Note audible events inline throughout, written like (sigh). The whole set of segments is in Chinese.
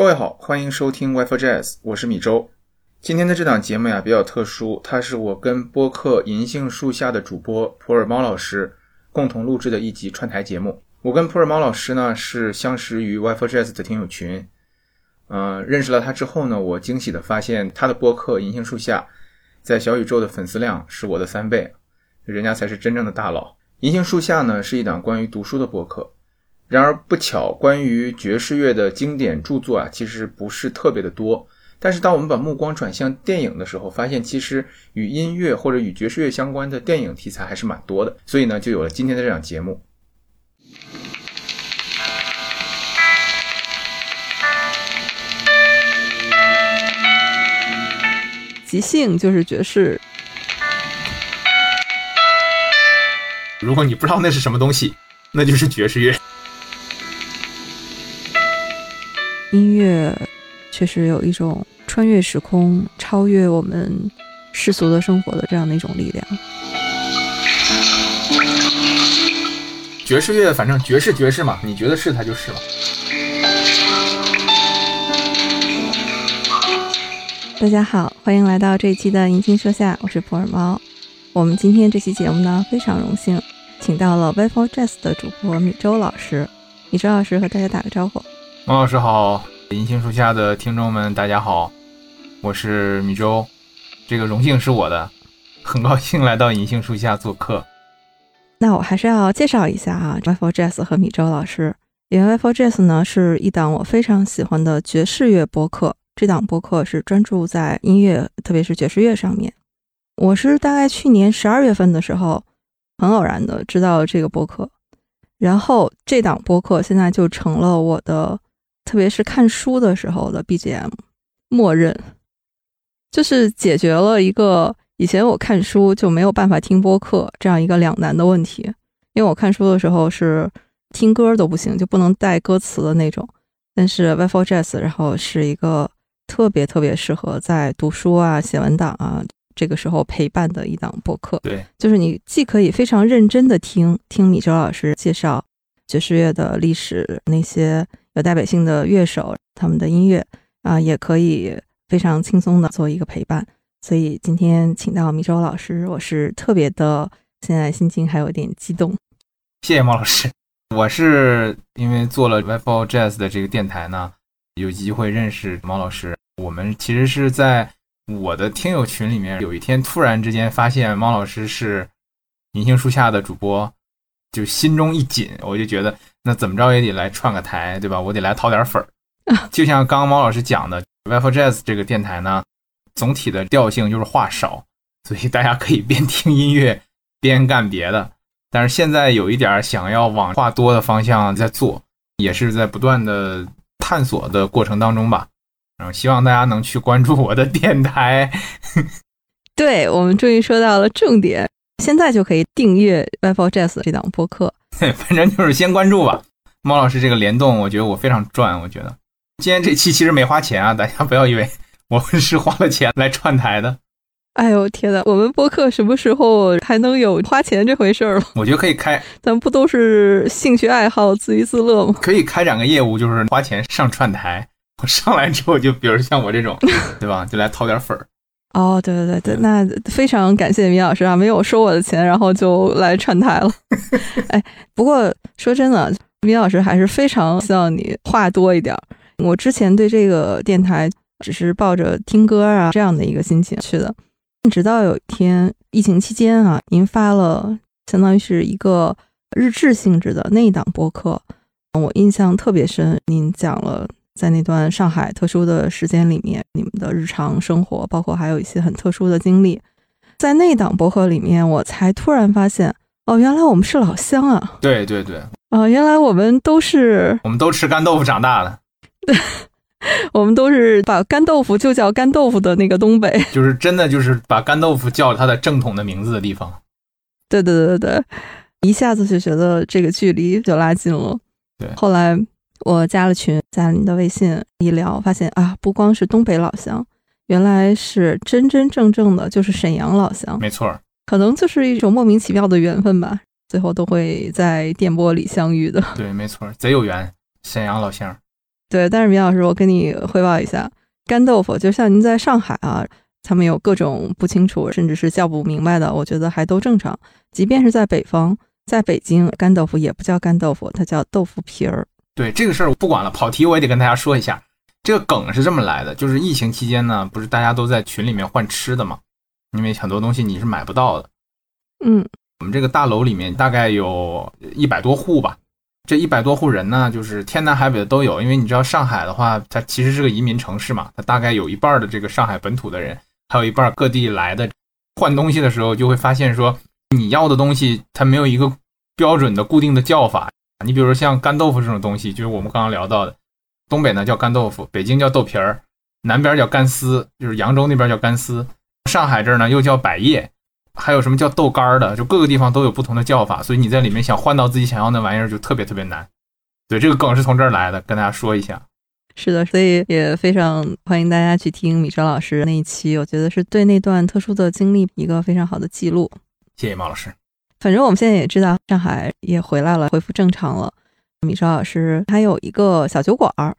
各位好，欢迎收听 Wi-Fi Jazz，我是米周。今天的这档节目呀比较特殊，它是我跟播客银杏树下的主播普洱猫老师共同录制的一集串台节目。我跟普洱猫老师呢是相识于 Wi-Fi Jazz 的听友群，呃，认识了他之后呢，我惊喜的发现他的播客银杏树下在小宇宙的粉丝量是我的三倍，人家才是真正的大佬。银杏树下呢是一档关于读书的播客。然而不巧，关于爵士乐的经典著作啊，其实不是特别的多。但是当我们把目光转向电影的时候，发现其实与音乐或者与爵士乐相关的电影题材还是蛮多的。所以呢，就有了今天的这档节目。即兴就是爵士。如果你不知道那是什么东西，那就是爵士乐。音乐确实有一种穿越时空、超越我们世俗的生活的这样的一种力量。爵士乐，反正爵士爵士嘛，你觉得是它就是了。大家好，欢迎来到这一期的银杏说下，我是普洱猫。我们今天这期节目呢，非常荣幸请到了 v i f o Jazz 的主播米周老师。米周老师和大家打个招呼。王老师好，银杏树下的听众们大家好，我是米周，这个荣幸是我的，很高兴来到银杏树下做客。那我还是要介绍一下啊 w i f o Jazz 和米周老师。因为 w i f o Jazz 呢是一档我非常喜欢的爵士乐播客，这档播客是专注在音乐，特别是爵士乐上面。我是大概去年十二月份的时候，很偶然的知道这个播客，然后这档播客现在就成了我的。特别是看书的时候的 BGM，默认就是解决了一个以前我看书就没有办法听播客这样一个两难的问题。因为我看书的时候是听歌都不行，就不能带歌词的那种。但是 v i f o Jazz 然后是一个特别特别适合在读书啊、写文档啊这个时候陪伴的一档播客。对，就是你既可以非常认真的听听米周老师介绍爵士乐的历史那些。有代表性的乐手，他们的音乐啊，也可以非常轻松的做一个陪伴。所以今天请到米周老师，我是特别的，现在心情还有点激动。谢谢毛老师，我是因为做了 v i f o Jazz 的这个电台呢，有机会认识毛老师。我们其实是在我的听友群里面，有一天突然之间发现毛老师是银杏树下的主播，就心中一紧，我就觉得。那怎么着也得来串个台，对吧？我得来掏点粉儿。(laughs) 就像刚刚毛老师讲的 w i f e Jazz 这个电台呢，总体的调性就是话少，所以大家可以边听音乐 (laughs) 边干别的。但是现在有一点想要往话多的方向在做，也是在不断的探索的过程当中吧。然后希望大家能去关注我的电台。(laughs) 对我们终于说到了重点，现在就可以订阅 w i f o Jazz 这档播客。(laughs) 反正就是先关注吧，猫老师这个联动，我觉得我非常赚。我觉得今天这期其实没花钱啊，大家不要以为我们是花了钱来串台的。哎呦天呐，我们播客什么时候还能有花钱这回事儿了？我觉得可以开，咱不都是兴趣爱好、自娱自乐吗？可以开展个业务，就是花钱上串台。我上来之后，就比如像我这种，(laughs) 对吧？就来掏点粉儿。哦，对对对对，那非常感谢米老师啊，没有收我的钱，然后就来串台了。(laughs) 哎，不过说真的，米老师还是非常希望你话多一点。我之前对这个电台只是抱着听歌啊这样的一个心情去的，直到有一天疫情期间啊，您发了相当于是一个日志性质的那一档播客，我印象特别深，您讲了。在那段上海特殊的时间里面，你们的日常生活，包括还有一些很特殊的经历，在那档博客里面，我才突然发现，哦，原来我们是老乡啊！对对对，啊，原来我们都是，我们都吃干豆腐长大的，对，(laughs) 我们都是把干豆腐就叫干豆腐的那个东北，(laughs) 就是真的就是把干豆腐叫它的正统的名字的地方。对对对对对，一下子就觉得这个距离就拉近了。对，后来。我加了群，加了你的微信，一聊发现啊，不光是东北老乡，原来是真真正正的，就是沈阳老乡。没错，可能就是一种莫名其妙的缘分吧，最后都会在电波里相遇的。(laughs) 对，没错，贼有缘，沈阳老乡。对，但是米老师，我跟你汇报一下，干豆腐就像您在上海啊，他们有各种不清楚，甚至是叫不明白的，我觉得还都正常。即便是在北方，在北京，干豆腐也不叫干豆腐，它叫豆腐皮儿。对这个事儿我不管了，跑题我也得跟大家说一下，这个梗是这么来的，就是疫情期间呢，不是大家都在群里面换吃的嘛，因为很多东西你是买不到的。嗯，我们这个大楼里面大概有一百多户吧，这一百多户人呢，就是天南海北的都有。因为你知道上海的话，它其实是个移民城市嘛，它大概有一半的这个上海本土的人，还有一半各地来的。换东西的时候就会发现说，你要的东西它没有一个标准的固定的叫法。你比如说像干豆腐这种东西，就是我们刚刚聊到的，东北呢叫干豆腐，北京叫豆皮儿，南边叫干丝，就是扬州那边叫干丝，上海这儿呢又叫百叶。还有什么叫豆干儿的？就各个地方都有不同的叫法，所以你在里面想换到自己想要那玩意儿就特别特别难。对，这个梗是从这儿来的，跟大家说一下。是的，所以也非常欢迎大家去听米哲老师那一期，我觉得是对那段特殊的经历一个非常好的记录。谢谢毛老师。反正我们现在也知道上海也回来了，恢复正常了。米哲老师还有一个小酒馆儿，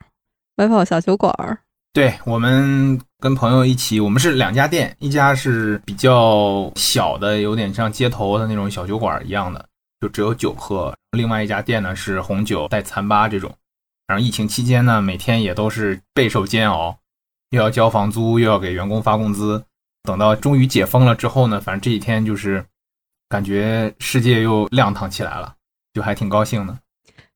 外跑小酒馆儿。对我们跟朋友一起，我们是两家店，一家是比较小的，有点像街头的那种小酒馆一样的，就只有酒喝；另外一家店呢是红酒带餐吧这种。然后疫情期间呢，每天也都是备受煎熬，又要交房租，又要给员工发工资。等到终于解封了之后呢，反正这几天就是感觉世界又亮堂起来了，就还挺高兴的。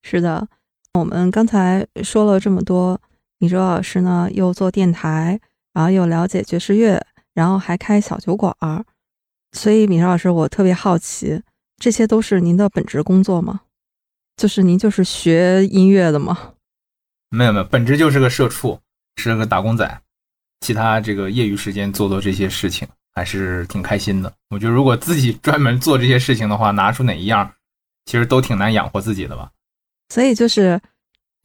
是的，我们刚才说了这么多。米哲老师呢，又做电台，然后又了解爵士乐，然后还开小酒馆儿。所以，米哲老师，我特别好奇，这些都是您的本职工作吗？就是您就是学音乐的吗？没有没有，本职就是个社畜，是个打工仔。其他这个业余时间做做这些事情，还是挺开心的。我觉得，如果自己专门做这些事情的话，拿出哪一样，其实都挺难养活自己的吧。所以就是。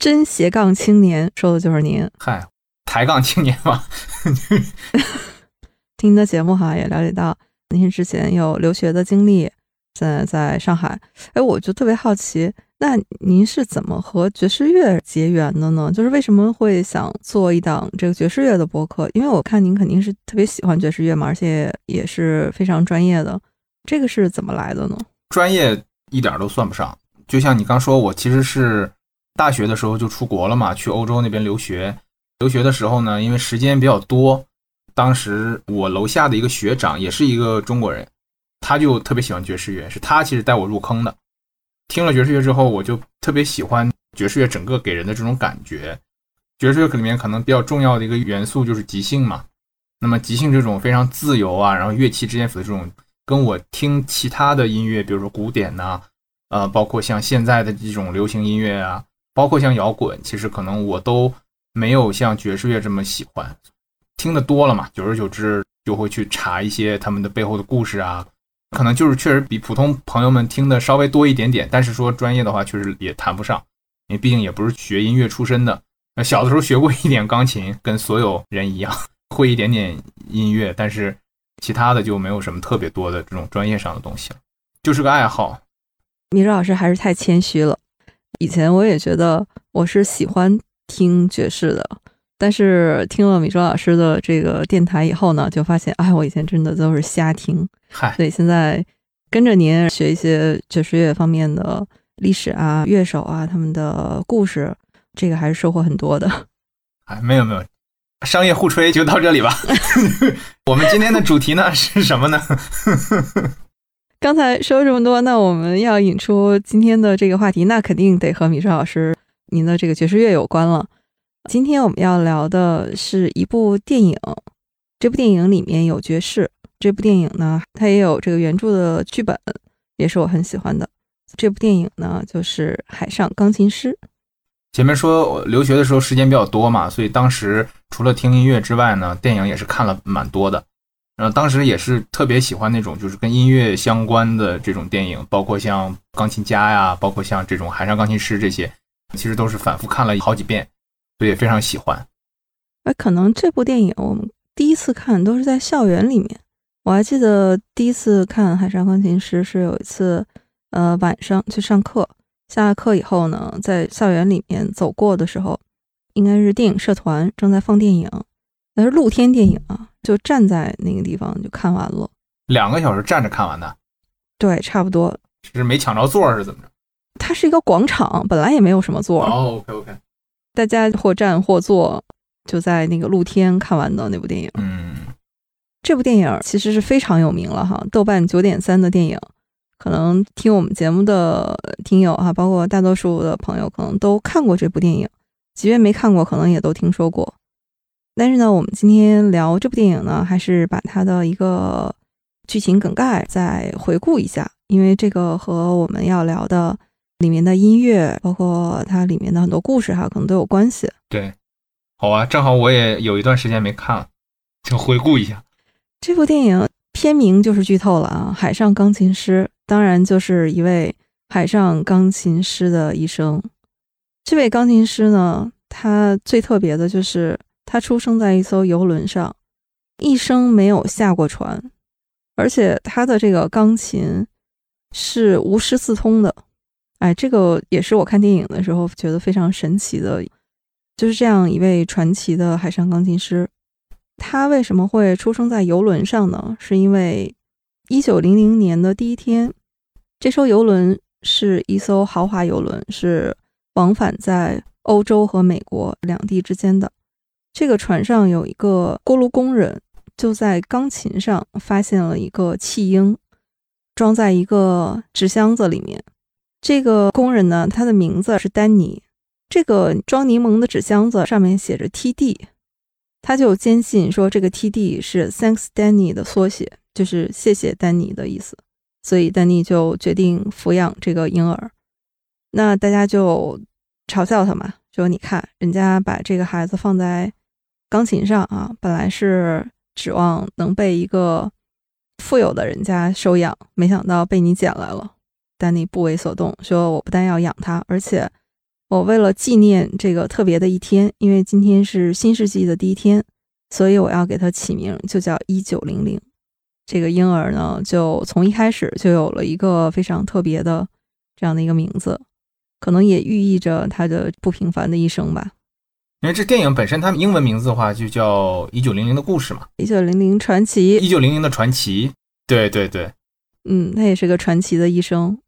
真斜杠青年说的就是您，嗨，抬杠青年嘛。(laughs) 听您的节目哈，也了解到您之前有留学的经历，现现在在上海。哎，我就特别好奇，那您是怎么和爵士乐结缘的呢？就是为什么会想做一档这个爵士乐的播客？因为我看您肯定是特别喜欢爵士乐嘛，而且也是非常专业的。这个是怎么来的呢？专业一点都算不上，就像你刚说，我其实是。大学的时候就出国了嘛，去欧洲那边留学。留学的时候呢，因为时间比较多，当时我楼下的一个学长也是一个中国人，他就特别喜欢爵士乐，是他其实带我入坑的。听了爵士乐之后，我就特别喜欢爵士乐整个给人的这种感觉。爵士乐里面可能比较重要的一个元素就是即兴嘛。那么即兴这种非常自由啊，然后乐器之间的这种，跟我听其他的音乐，比如说古典呐，呃，包括像现在的这种流行音乐啊。包括像摇滚，其实可能我都没有像爵士乐这么喜欢，听得多了嘛，久而久之就会去查一些他们的背后的故事啊，可能就是确实比普通朋友们听的稍微多一点点，但是说专业的话确实也谈不上，因为毕竟也不是学音乐出身的。小的时候学过一点钢琴，跟所有人一样 (laughs) 会一点点音乐，但是其他的就没有什么特别多的这种专业上的东西了，就是个爱好。米热老师还是太谦虚了。以前我也觉得我是喜欢听爵士的，但是听了米周老师的这个电台以后呢，就发现，哎，我以前真的都是瞎听。嗨，所以现在跟着您学一些爵士乐方面的历史啊、乐手啊他们的故事，这个还是收获很多的。哎，没有没有，商业互吹就到这里吧。(laughs) 我们今天的主题呢是什么呢？(laughs) 刚才说这么多，那我们要引出今天的这个话题，那肯定得和米顺老师您的这个爵士乐有关了。今天我们要聊的是一部电影，这部电影里面有爵士。这部电影呢，它也有这个原著的剧本，也是我很喜欢的。这部电影呢，就是《海上钢琴师》。前面说我留学的时候时间比较多嘛，所以当时除了听音乐之外呢，电影也是看了蛮多的。然后当时也是特别喜欢那种就是跟音乐相关的这种电影，包括像《钢琴家》呀，包括像这种《海上钢琴师》这些，其实都是反复看了好几遍，所以也非常喜欢。哎，可能这部电影我们第一次看都是在校园里面。我还记得第一次看《海上钢琴师》是有一次，呃，晚上去上课，下了课以后呢，在校园里面走过的时候，应该是电影社团正在放电影，那是露天电影啊，就站在那个地方就看完了。两个小时站着看完的，对，差不多。是没抢着座是怎么着？它是一个广场，本来也没有什么座，哦，OK OK，大家或站或坐，就在那个露天看完的那部电影。嗯，这部电影其实是非常有名了哈，豆瓣九点三的电影，可能听我们节目的听友哈，包括大多数的朋友可能都看过这部电影，即便没看过，可能也都听说过。但是呢，我们今天聊这部电影呢，还是把它的一个剧情梗概再回顾一下，因为这个和我们要聊的。里面的音乐，包括它里面的很多故事哈，可能都有关系。对，好啊，正好我也有一段时间没看了，就回顾一下这部电影。片名就是剧透了啊，《海上钢琴师》当然就是一位海上钢琴师的一生。这位钢琴师呢，他最特别的就是他出生在一艘游轮上，一生没有下过船，而且他的这个钢琴是无师自通的。哎，这个也是我看电影的时候觉得非常神奇的，就是这样一位传奇的海上钢琴师，他为什么会出生在游轮上呢？是因为一九零零年的第一天，这艘游轮是一艘豪华游轮，是往返在欧洲和美国两地之间的。这个船上有一个锅炉工人，就在钢琴上发现了一个弃婴，装在一个纸箱子里面。这个工人呢，他的名字是丹尼。这个装柠檬的纸箱子上面写着 TD，他就坚信说这个 TD 是 Thanks Danny 的缩写，就是谢谢丹尼的意思。所以丹尼就决定抚养这个婴儿。那大家就嘲笑他嘛，说你看人家把这个孩子放在钢琴上啊，本来是指望能被一个富有的人家收养，没想到被你捡来了。丹尼不为所动，说：“我不但要养他，而且我为了纪念这个特别的一天，因为今天是新世纪的第一天，所以我要给它起名，就叫一九零零。这个婴儿呢，就从一开始就有了一个非常特别的这样的一个名字，可能也寓意着他的不平凡的一生吧。因为这电影本身，它英文名字的话就叫《一九零零的故事》嘛，《一九零零传奇》，《一九零零的传奇》。对对对，嗯，他也是个传奇的一生。”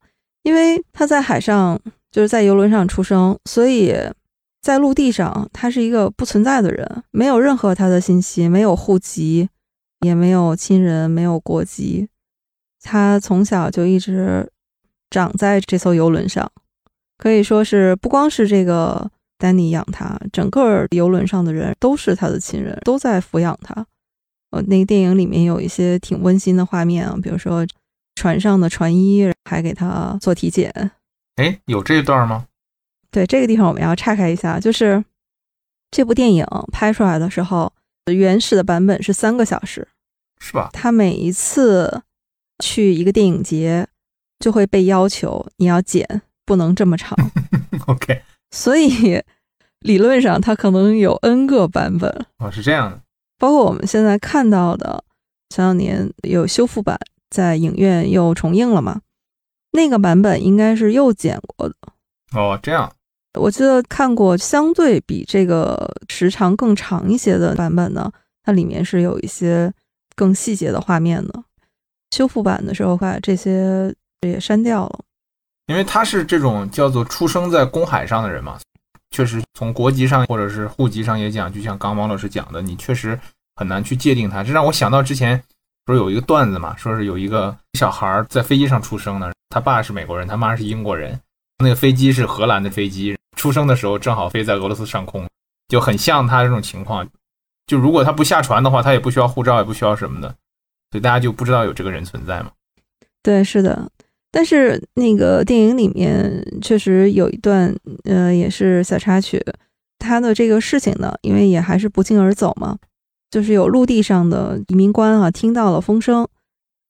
因为他在海上，就是在游轮上出生，所以在陆地上他是一个不存在的人，没有任何他的信息，没有户籍，也没有亲人，没有国籍。他从小就一直长在这艘游轮上，可以说是不光是这个丹尼养他，整个游轮上的人都是他的亲人，都在抚养他。呃，那个电影里面有一些挺温馨的画面啊，比如说。船上的船医还给他做体检，哎，有这一段吗？对，这个地方我们要岔开一下，就是这部电影拍出来的时候，原始的版本是三个小时，是吧？他每一次去一个电影节，就会被要求你要剪，不能这么长。(laughs) OK，(laughs) 所以理论上他可能有 N 个版本。哦，是这样的，包括我们现在看到的前两年有修复版。在影院又重映了嘛？那个版本应该是又剪过的哦。这样，我记得看过相对比这个时长更长一些的版本呢，它里面是有一些更细节的画面的。修复版的时候把这些也删掉了，因为他是这种叫做出生在公海上的人嘛，确实从国籍上或者是户籍上也讲，就像刚王老师讲的，你确实很难去界定他。这让我想到之前。不是有一个段子嘛？说是有一个小孩在飞机上出生的，他爸是美国人，他妈是英国人。那个飞机是荷兰的飞机，出生的时候正好飞在俄罗斯上空，就很像他这种情况。就如果他不下船的话，他也不需要护照，也不需要什么的，所以大家就不知道有这个人存在嘛。对，是的。但是那个电影里面确实有一段，呃，也是小插曲。他的这个事情呢，因为也还是不胫而走嘛。就是有陆地上的移民官啊，听到了风声，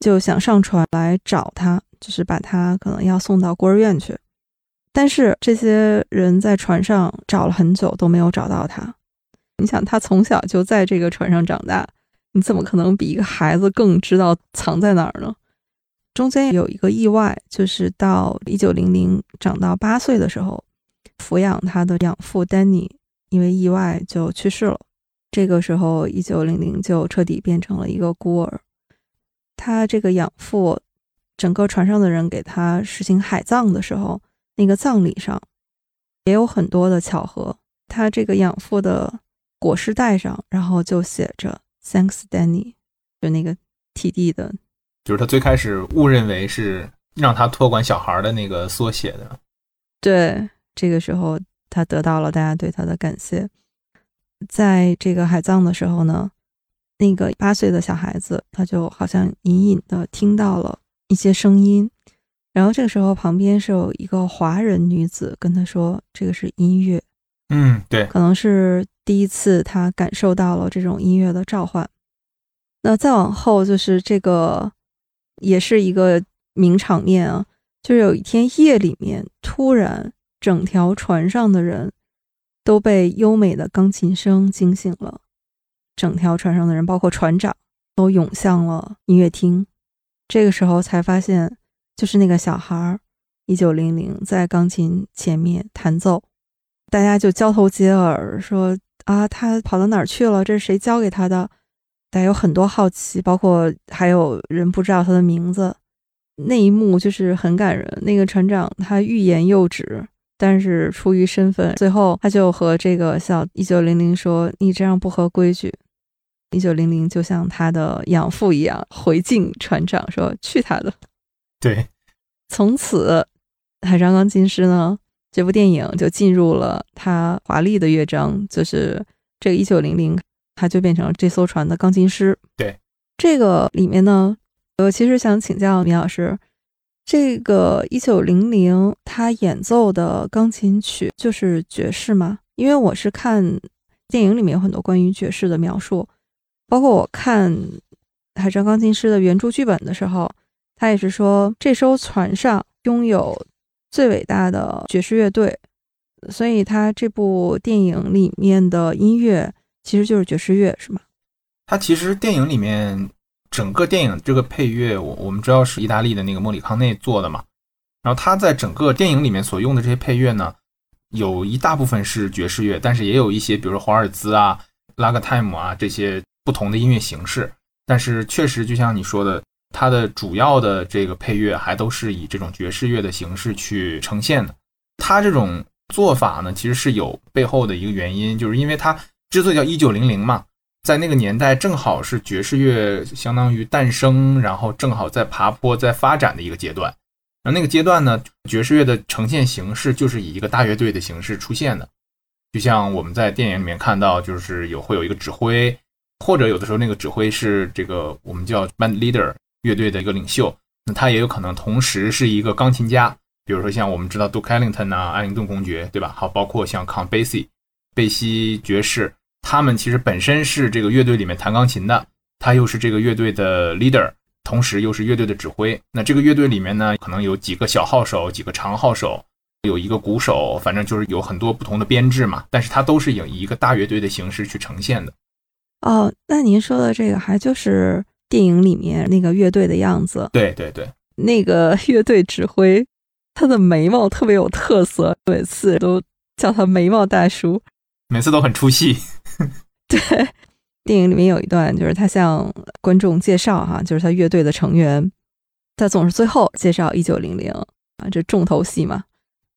就想上船来找他，就是把他可能要送到孤儿院去。但是这些人在船上找了很久都没有找到他。你想，他从小就在这个船上长大，你怎么可能比一个孩子更知道藏在哪儿呢？中间有一个意外，就是到一九零零长到八岁的时候，抚养他的养父丹尼因为意外就去世了。这个时候，一九零零就彻底变成了一个孤儿。他这个养父，整个船上的人给他实行海葬的时候，那个葬礼上也有很多的巧合。他这个养父的裹尸袋上，然后就写着 “Thanks, Danny”，就那个 T.D 的，就是他最开始误认为是让他托管小孩的那个缩写的。对，这个时候他得到了大家对他的感谢。在这个海葬的时候呢，那个八岁的小孩子，他就好像隐隐的听到了一些声音，然后这个时候旁边是有一个华人女子跟他说：“这个是音乐。”嗯，对，可能是第一次他感受到了这种音乐的召唤。那再往后就是这个，也是一个名场面啊，就是有一天夜里面，突然整条船上的人。都被优美的钢琴声惊醒了，整条船上的人，包括船长，都涌向了音乐厅。这个时候才发现，就是那个小孩儿，一九零零在钢琴前面弹奏，大家就交头接耳说：“啊，他跑到哪儿去了？这是谁教给他的？”大家有很多好奇，包括还有人不知道他的名字。那一幕就是很感人。那个船长他欲言又止。但是出于身份，最后他就和这个小一九零零说：“你这样不合规矩。”一九零零就像他的养父一样回敬船长说：“去他的！”对，从此《海上钢琴师》呢，这部电影就进入了他华丽的乐章，就是这个一九零零，他就变成了这艘船的钢琴师。对，这个里面呢，我其实想请教米老师。这个一九零零，他演奏的钢琴曲就是爵士吗？因为我是看电影里面有很多关于爵士的描述，包括我看《海上钢琴师》的原著剧本的时候，他也是说这艘船上拥有最伟大的爵士乐队，所以他这部电影里面的音乐其实就是爵士乐，是吗？他其实电影里面。整个电影这个配乐，我我们知道是意大利的那个莫里康内做的嘛。然后他在整个电影里面所用的这些配乐呢，有一大部分是爵士乐，但是也有一些，比如说华尔兹啊、拉格泰姆啊这些不同的音乐形式。但是确实，就像你说的，它的主要的这个配乐还都是以这种爵士乐的形式去呈现的。它这种做法呢，其实是有背后的一个原因，就是因为它之所以叫一九零零嘛。在那个年代，正好是爵士乐相当于诞生，然后正好在爬坡、在发展的一个阶段。然后那个阶段呢，爵士乐的呈现形式就是以一个大乐队的形式出现的，就像我们在电影里面看到，就是有会有一个指挥，或者有的时候那个指挥是这个我们叫 band leader 乐队的一个领袖，那他也有可能同时是一个钢琴家，比如说像我们知道 Duke Ellington 啊、艾灵顿公爵，对吧？好，包括像 Count Basie 贝西爵士。他们其实本身是这个乐队里面弹钢琴的，他又是这个乐队的 leader，同时又是乐队的指挥。那这个乐队里面呢，可能有几个小号手，几个长号手，有一个鼓手，反正就是有很多不同的编制嘛。但是它都是以一个大乐队的形式去呈现的。哦，那您说的这个还就是电影里面那个乐队的样子？对对对，那个乐队指挥，他的眉毛特别有特色，每次都叫他眉毛大叔，每次都很出戏。(laughs) 对，电影里面有一段，就是他向观众介绍哈，就是他乐队的成员，他总是最后介绍一九零零啊，这重头戏嘛。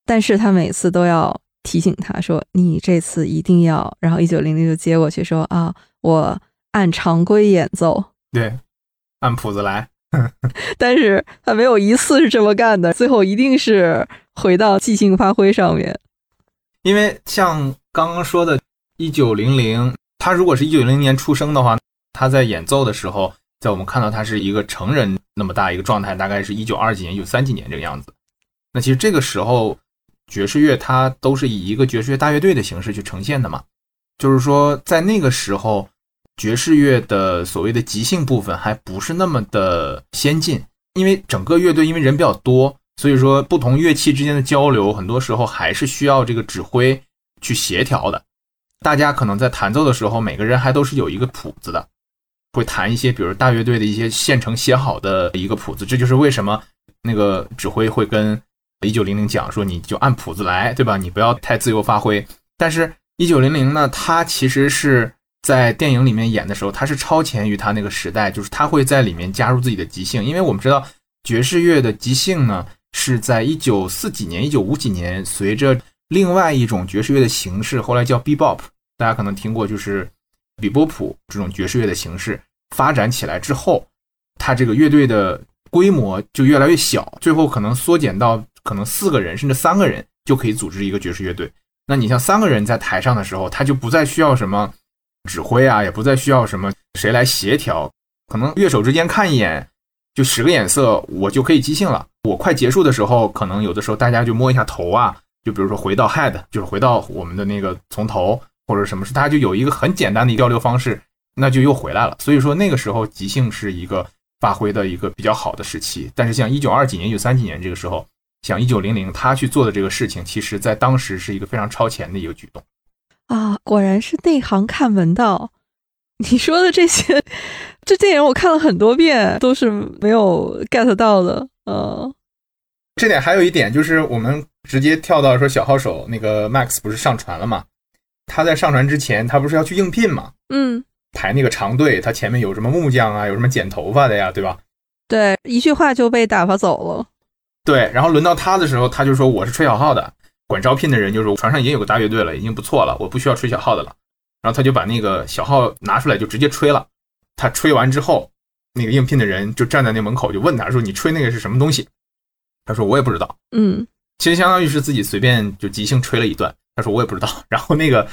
但是他每次都要提醒他说：“你这次一定要。”然后一九零零就接过去说：“啊，我按常规演奏，对，按谱子来。(laughs) ” (laughs) 但是他没有一次是这么干的，最后一定是回到即兴发挥上面。因为像刚刚说的。一九零零，他如果是一九零零年出生的话，他在演奏的时候，在我们看到他是一个成人那么大一个状态，大概是一九二几年、一九三几年这个样子。那其实这个时候，爵士乐它都是以一个爵士乐大乐队的形式去呈现的嘛。就是说，在那个时候，爵士乐的所谓的即兴部分还不是那么的先进，因为整个乐队因为人比较多，所以说不同乐器之间的交流，很多时候还是需要这个指挥去协调的。大家可能在弹奏的时候，每个人还都是有一个谱子的，会弹一些，比如大乐队的一些现成写好的一个谱子。这就是为什么那个指挥会跟一九零零讲说，你就按谱子来，对吧？你不要太自由发挥。但是一九零零呢，他其实是在电影里面演的时候，他是超前于他那个时代，就是他会在里面加入自己的即兴，因为我们知道爵士乐的即兴呢是在一九四几年、一九五几年，随着另外一种爵士乐的形式，后来叫 B BOP 大家可能听过，就是比波普这种爵士乐的形式发展起来之后，他这个乐队的规模就越来越小，最后可能缩减到可能四个人甚至三个人就可以组织一个爵士乐队。那你像三个人在台上的时候，他就不再需要什么指挥啊，也不再需要什么谁来协调，可能乐手之间看一眼，就使个眼色，我就可以即兴了。我快结束的时候，可能有的时候大家就摸一下头啊，就比如说回到 head，就是回到我们的那个从头或者什么，是大家就有一个很简单的交流方式，那就又回来了。所以说那个时候即兴是一个发挥的一个比较好的时期。但是像一九二几年、一九三几年这个时候。像一九零零他去做的这个事情，其实在当时是一个非常超前的一个举动啊！果然是内行看门道。你说的这些，这电影我看了很多遍，都是没有 get 到的。嗯，这点还有一点就是，我们直接跳到说小号手那个 Max 不是上船了吗？他在上船之前，他不是要去应聘吗？嗯，排那个长队，他前面有什么木匠啊，有什么剪头发的呀，对吧？对，一句话就被打发走了。对，然后轮到他的时候，他就说我是吹小号的。管招聘的人就说船上已经有个大乐队了，已经不错了，我不需要吹小号的了。然后他就把那个小号拿出来，就直接吹了。他吹完之后，那个应聘的人就站在那门口，就问他说：“你吹那个是什么东西？”他说：“我也不知道。”嗯，其实相当于是自己随便就即兴吹了一段。他说：“我也不知道。”然后那个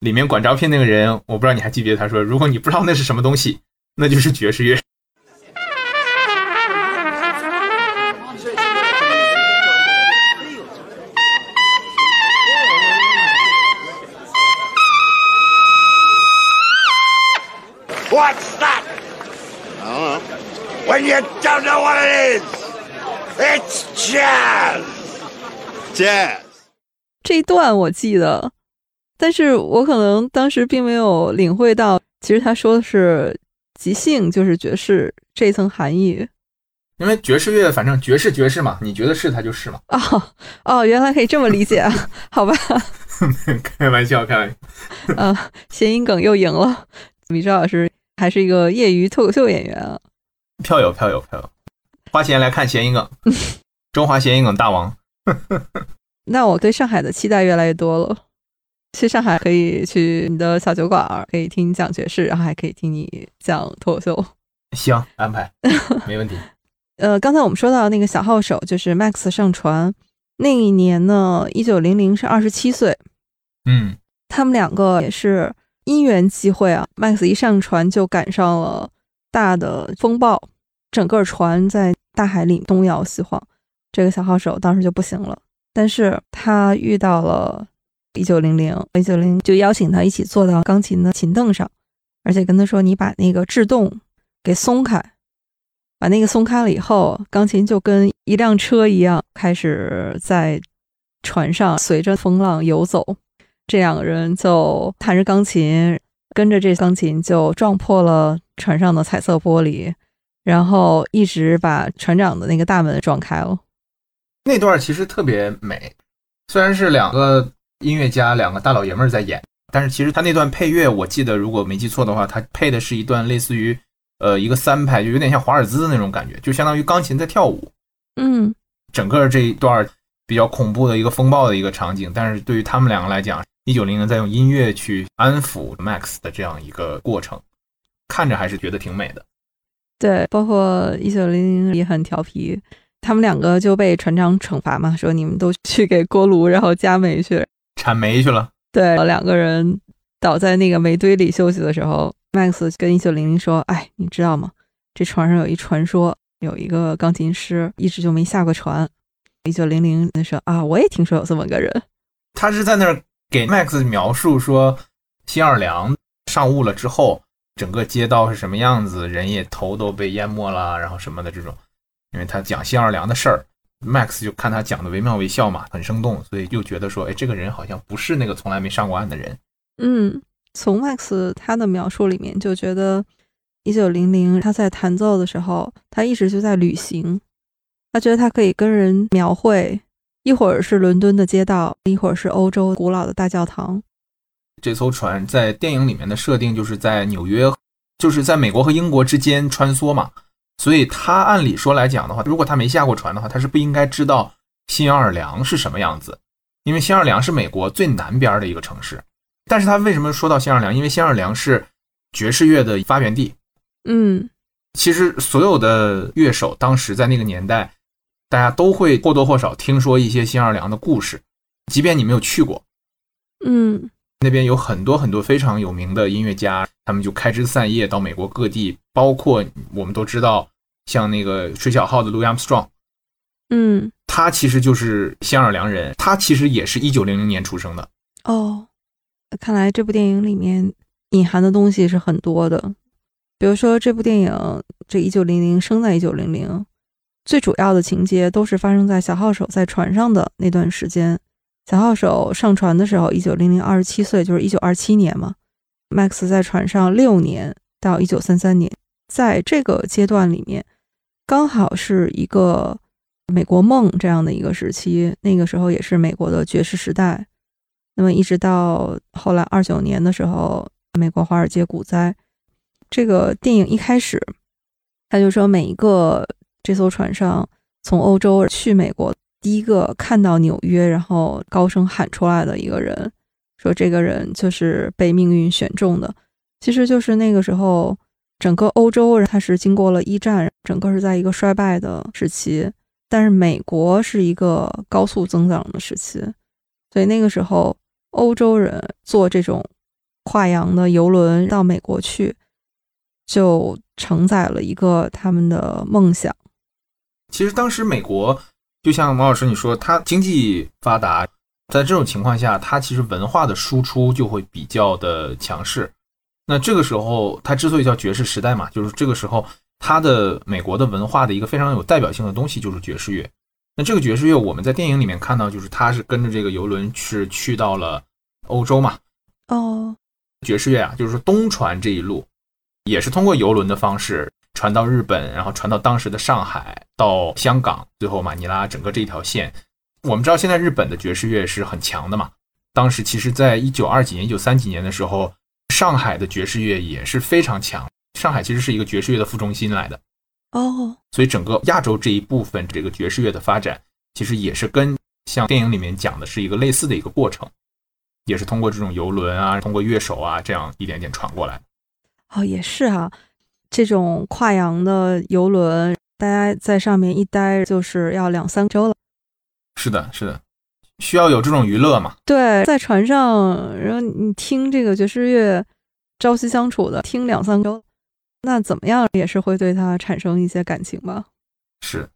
里面管招聘那个人，我不知道你还记不记得，他说：“如果你不知道那是什么东西，那就是爵士乐。” When you don't know what it is, it's jazz. Jazz. 这一段我记得，但是我可能当时并没有领会到，其实他说的是即兴就是爵士这一层含义。因为爵士乐，反正爵士爵士嘛，你觉得是它就是嘛。哦哦，原来可以这么理解啊？好吧，(laughs) 开玩笑，开玩笑。啊，谐音梗又赢了，米周老师。还是一个业余脱口秀演员啊，票友票友票友，花钱来看谐音梗，(laughs) 中华谐音梗大王。(laughs) 那我对上海的期待越来越多了。去上海可以去你的小酒馆，可以听你讲爵士，然后还可以听你讲脱口秀。行，安排 (laughs) 没问题。呃，刚才我们说到那个小号手，就是 Max 上船那一年呢，一九零零是二十七岁。嗯，他们两个也是。因缘际会啊，Max 一上船就赶上了大的风暴，整个船在大海里东摇西晃。这个小号手当时就不行了，但是他遇到了一九零零，一九零就邀请他一起坐到钢琴的琴凳上，而且跟他说：“你把那个制动给松开，把那个松开了以后，钢琴就跟一辆车一样，开始在船上随着风浪游走。”这两个人就弹着钢琴，跟着这钢琴就撞破了船上的彩色玻璃，然后一直把船长的那个大门撞开了。那段其实特别美，虽然是两个音乐家、两个大老爷们儿在演，但是其实他那段配乐，我记得如果没记错的话，他配的是一段类似于呃一个三拍，就有点像华尔兹的那种感觉，就相当于钢琴在跳舞。嗯，整个这一段比较恐怖的一个风暴的一个场景，但是对于他们两个来讲。一九零零在用音乐去安抚 Max 的这样一个过程，看着还是觉得挺美的。对，包括一九零零也很调皮，他们两个就被船长惩罚嘛，说你们都去给锅炉然后加煤去，铲煤去了。对，两个人倒在那个煤堆里休息的时候，Max 跟一九零零说：“哎，你知道吗？这船上有一传说，有一个钢琴师一直就没下过船。”一九零零说：“啊，我也听说有这么个人。”他是在那儿。给 Max 描述说，新奥尔良上雾了之后，整个街道是什么样子，人也头都被淹没了，然后什么的这种。因为他讲新奥尔良的事儿，Max 就看他讲的惟妙惟肖嘛，很生动，所以就觉得说，哎，这个人好像不是那个从来没上过岸的人。嗯，从 Max 他的描述里面就觉得，一九零零他在弹奏的时候，他一直就在旅行，他觉得他可以跟人描绘。一会儿是伦敦的街道，一会儿是欧洲古老的大教堂，这艘船在电影里面的设定就是在纽约，就是在美国和英国之间穿梭嘛，所以他按理说来讲的话，如果他没下过船的话，他是不应该知道新奥尔良是什么样子，因为新奥尔良是美国最南边的一个城市。但是他为什么说到新奥尔良？因为新奥尔良是爵士乐的发源地。嗯其实所有的乐手当时在那个年代，大家都会或多或少听说一些新奥尔良的故事，即便你没有去过，嗯那边有很多很多非常有名的音乐家，他们就开枝散叶到美国各地，包括我们都知道，像那个吹小号的 Louis Armstrong，嗯他其实就是新奥尔良人，他其实也是一九零零年出生的。哦，看来这部电影里面隐含的东西是很多的。比如说，这部电影这一九零零生在一九零零，最主要的情节都是发生在小号手在船上的那段时间。小号手上船的时候，一九零零二十七岁，就是一九二七年嘛。Max 在船上六年，到一九三三年，在这个阶段里面，刚好是一个美国梦这样的一个时期。那个时候也是美国的爵士时代。那么一直到后来二九年的时候，美国华尔街股灾，这个电影一开始，他就说每一个这艘船上从欧洲去美国，第一个看到纽约，然后高声喊出来的一个人，说这个人就是被命运选中的。其实就是那个时候，整个欧洲它是经过了一战，整个是在一个衰败的时期，但是美国是一个高速增长的时期，所以那个时候。欧洲人坐这种跨洋的游轮到美国去，就承载了一个他们的梦想。其实当时美国就像王老师你说，它经济发达，在这种情况下，它其实文化的输出就会比较的强势。那这个时候，它之所以叫爵士时代嘛，就是这个时候，它的美国的文化的一个非常有代表性的东西就是爵士乐。那这个爵士乐，我们在电影里面看到，就是它是跟着这个游轮是去到了欧洲嘛。哦，爵士乐啊，就是说东船这一路，也是通过游轮的方式传到日本，然后传到当时的上海，到香港，最后马尼拉，整个这一条线。我们知道现在日本的爵士乐是很强的嘛。当时其实，在一九二几年、一九三几年的时候，上海的爵士乐也是非常强。上海其实是一个爵士乐的副中心来的。哦，所以整个亚洲这一部分这个爵士乐的发展，其实也是跟像电影里面讲的是一个类似的一个过程，也是通过这种游轮啊，通过乐手啊，这样一点点传过来。哦，也是啊，这种跨洋的游轮，大家在上面一待就是要两三周了。是的，是的，需要有这种娱乐嘛？对，在船上，然后你听这个爵士乐，朝夕相处的，听两三周。那怎么样也是会对他产生一些感情吧？是，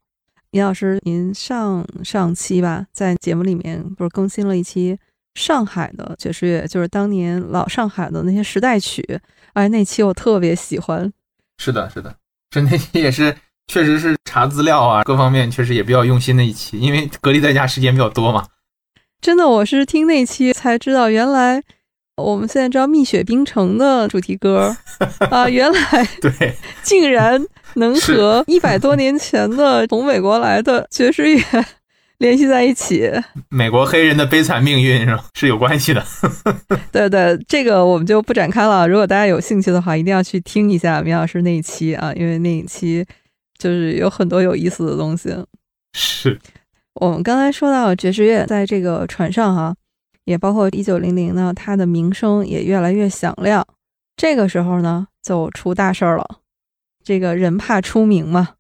尹老师，您上上期吧，在节目里面不是更新了一期上海的爵士乐，就是当年老上海的那些时代曲，哎，那期我特别喜欢。是的，是的，是那期也是，确实是查资料啊，各方面确实也比较用心的一期，因为隔离在家时间比较多嘛。真的，我是听那期才知道，原来。我们现在知道《蜜雪冰城》的主题歌 (laughs) 啊，原来对，竟然能和一百多年前的从美国来的爵士乐联系在一起。美国黑人的悲惨命运是是有关系的。对对，这个我们就不展开了。如果大家有兴趣的话，一定要去听一下米老师那一期啊，因为那一期就是有很多有意思的东西。是我们刚才说到爵士乐在这个船上哈。也包括一九零零呢，它的名声也越来越响亮。这个时候呢，就出大事儿了。这个人怕出名嘛，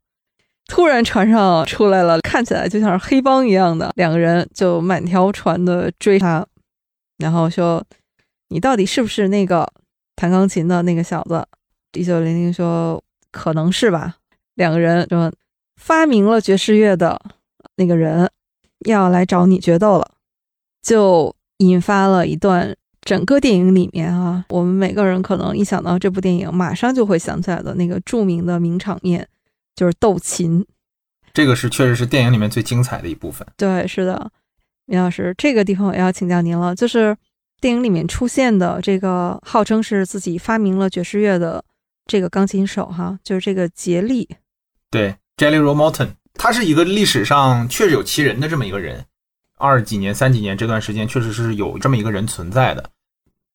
突然船上出来了，看起来就像是黑帮一样的两个人，就满条船的追他，然后说：“你到底是不是那个弹钢琴的那个小子？”一九零零说：“可能是吧。”两个人说：“发明了爵士乐的那个人要来找你决斗了。”就。引发了一段整个电影里面啊，我们每个人可能一想到这部电影，马上就会想起来的那个著名的名场面，就是斗琴。这个是确实是电影里面最精彩的一部分。对，是的，米老师，这个地方我要请教您了，就是电影里面出现的这个号称是自己发明了爵士乐的这个钢琴手，哈，就是这个杰利。对，Jelly Roll Morton，他是一个历史上确实有其人的这么一个人。二几年、三几年这段时间，确实是有这么一个人存在的。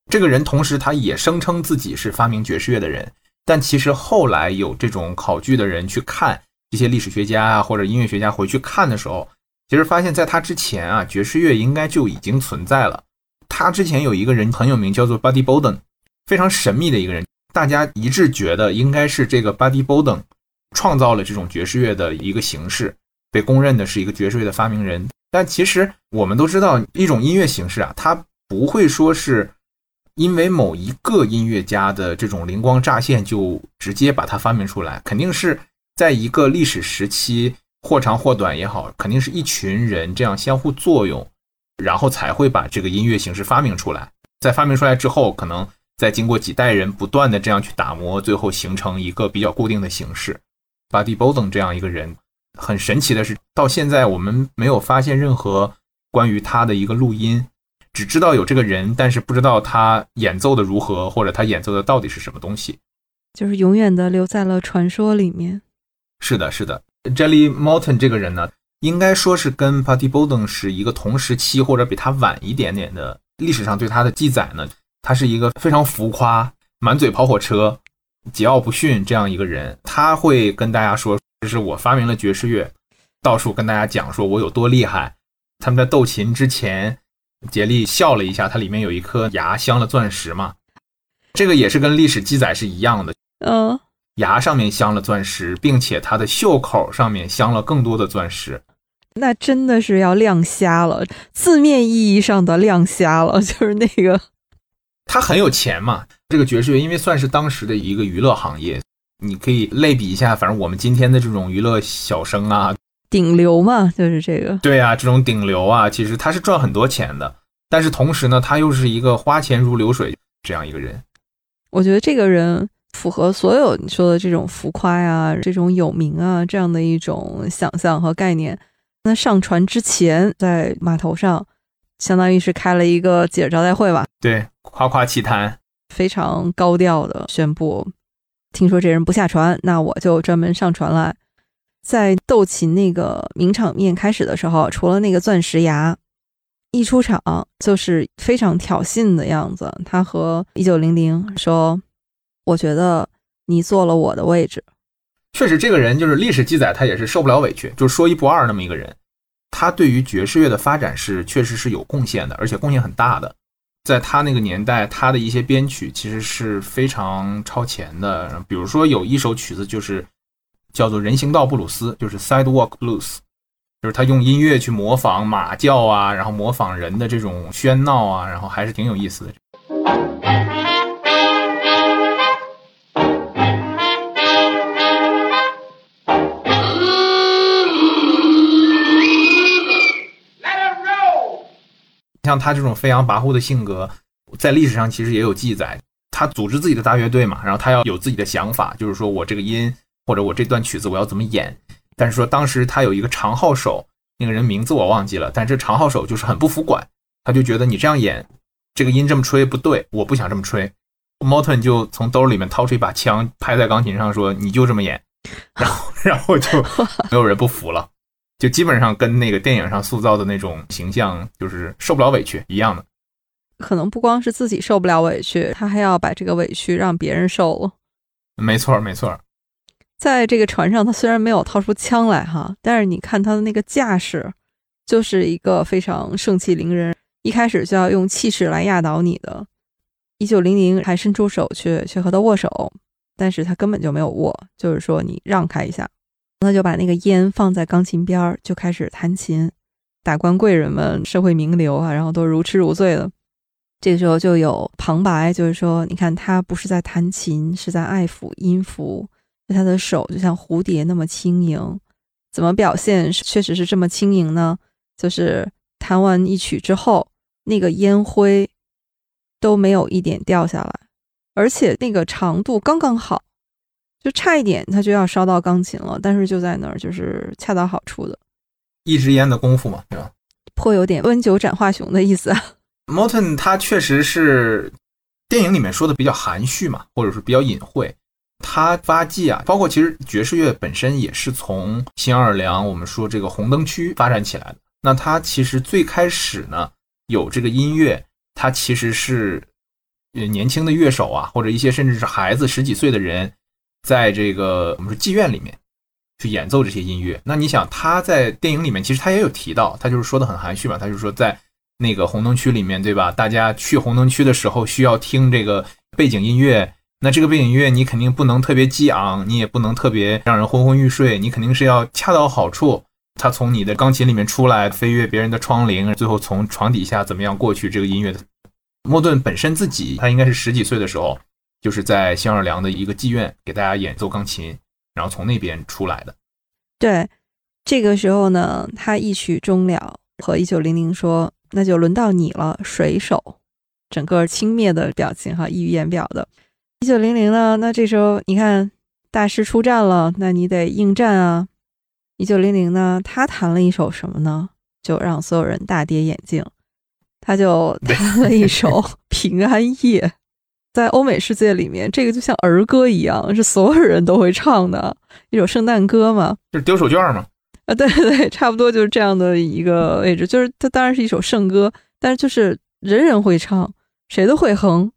这个人同时他也声称自己是发明爵士乐的人，但其实后来有这种考据的人去看这些历史学家啊或者音乐学家回去看的时候，其实发现在他之前啊，爵士乐应该就已经存在了。他之前有一个人很有名，叫做 Buddy Bolden，非常神秘的一个人，大家一致觉得应该是这个 Buddy Bolden 创造了这种爵士乐的一个形式，被公认的是一个爵士乐的发明人。但其实我们都知道，一种音乐形式啊，它不会说是因为某一个音乐家的这种灵光乍现就直接把它发明出来，肯定是在一个历史时期或长或短也好，肯定是一群人这样相互作用。然后才会把这个音乐形式发明出来，在发明出来之后，可能再经过几代人不断的这样去打磨，最后形成一个比较固定的形式。Buddy Bolden 这样一个人，很神奇的是，到现在我们没有发现任何关于他的一个录音，只知道有这个人，但是不知道他演奏的如何，或者他演奏的到底是什么东西，就是永远的留在了传说里面。是的，是的，Jelly Morton 这个人呢？应该说是跟 Patty Bolden 是一个同时期，或者比他晚一点点的。历史上对他的记载呢，他是一个非常浮夸、满嘴跑火车、桀骜不驯这样一个人。他会跟大家说：“这是我发明了爵士乐。”到处跟大家讲说我有多厉害。他们在斗琴之前，杰利笑了一下，它里面有一颗牙镶了钻石嘛。这个也是跟历史记载是一样的。嗯，牙上面镶了钻石，并且它的袖口上面镶了更多的钻石。那真的是要亮瞎了，字面意义上的亮瞎了，(laughs) 就是那个他很有钱嘛。这个爵士乐因为算是当时的一个娱乐行业，你可以类比一下，反正我们今天的这种娱乐小生啊，顶流嘛，就是这个。对啊，这种顶流啊，其实他是赚很多钱的，但是同时呢，他又是一个花钱如流水这样一个人。我觉得这个人符合所有你说的这种浮夸呀、这种有名啊这样的一种想象和概念。那上船之前，在码头上，相当于是开了一个记者招待会吧？对，夸夸其谈，非常高调的宣布。听说这人不下船，那我就专门上船来。在斗琴那个名场面开始的时候，除了那个钻石牙，一出场就是非常挑衅的样子。他和一九零零说：“我觉得你坐了我的位置。”确实，这个人就是历史记载，他也是受不了委屈，就说一不二那么一个人。他对于爵士乐的发展是确实是有贡献的，而且贡献很大的。在他那个年代，他的一些编曲其实是非常超前的。比如说有一首曲子就是叫做《人行道布鲁斯》，就是 Sidewalk Blues，就是他用音乐去模仿马叫啊，然后模仿人的这种喧闹啊，然后还是挺有意思的。像他这种飞扬跋扈的性格，在历史上其实也有记载。他组织自己的大乐队嘛，然后他要有自己的想法，就是说我这个音或者我这段曲子我要怎么演。但是说当时他有一个长号手，那个人名字我忘记了，但这长号手就是很不服管，他就觉得你这样演，这个音这么吹不对，我不想这么吹。Morton 就从兜里面掏出一把枪，拍在钢琴上说：“你就这么演。(laughs) ”然后，然后就没有人不服了。就基本上跟那个电影上塑造的那种形象，就是受不了委屈一样的。可能不光是自己受不了委屈，他还要把这个委屈让别人受了。没错，没错。在这个船上，他虽然没有掏出枪来哈，但是你看他的那个架势，就是一个非常盛气凌人，一开始就要用气势来压倒你的。一九零零还伸出手去去和他握手，但是他根本就没有握，就是说你让开一下。他就把那个烟放在钢琴边儿，就开始弹琴。达官贵人们、社会名流啊，然后都如痴如醉的。这个时候就有旁白，就是说：“你看，他不是在弹琴，是在爱抚音符。他的手就像蝴蝶那么轻盈。怎么表现确实是这么轻盈呢？就是弹完一曲之后，那个烟灰都没有一点掉下来，而且那个长度刚刚好。”就差一点，他就要烧到钢琴了，但是就在那儿，就是恰到好处的，一支烟的功夫嘛，对吧？颇有点温酒斩华雄的意思啊。Morton 他确实是电影里面说的比较含蓄嘛，或者是比较隐晦。他发迹啊，包括其实爵士乐本身也是从新奥尔良，我们说这个红灯区发展起来的。那他其实最开始呢，有这个音乐，它其实是年轻的乐手啊，或者一些甚至是孩子十几岁的人，在这个我们说妓院里面去演奏这些音乐。那你想他在电影里面其实他也有提到，他就是说的很含蓄嘛，他就说在那个红灯区里面，对吧？大家去红灯区的时候需要听这个背景音乐。那这个背景音乐你肯定不能特别激昂，你也不能特别让人昏昏欲睡，你肯定是要恰到好处。他从你的钢琴里面出来，飞越别人的窗棂，最后从床底下怎么样过去？这个音乐，莫顿本身自己他应该是十几岁的时候，就是在新奥尔良的一个妓院给大家演奏钢琴，然后从那边出来的。对，这个时候呢，他一曲终了，和一九零零说：“那就轮到你了，水手。”整个轻蔑的表情哈，溢于言表的。一九零零呢？那这时候你看大师出战了，那你得应战啊。一九零零呢，他弹了一首什么呢？就让所有人大跌眼镜。他就 (laughs) 弹了一首《平安夜》。在欧美世界里面，这个就像儿歌一样，是所有人都会唱的一首圣诞歌嘛？就是丢手绢嘛？啊，对对 (laughs) 对，差不多就是这样的一个位置。就是它当然是一首圣歌，但是就是人人会唱，谁都会哼。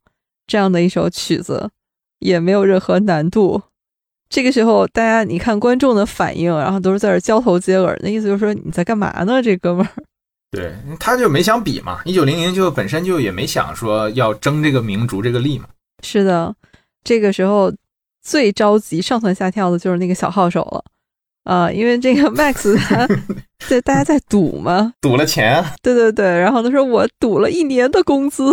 这样的一首曲子也没有任何难度。这个时候，大家你看观众的反应，然后都是在这交头接耳，那意思就是说你在干嘛呢，这哥们儿？(laughs) 对，他就没想比嘛。一九零零就本身就也没想说要争这个名逐这个利嘛。是的，这个时候最着急、上蹿下跳的就是那个小号手了啊，因为这个 (laughs) Max 他 (laughs) 对大家在赌嘛，赌了钱。对对对，然后他说我赌了一年的工资。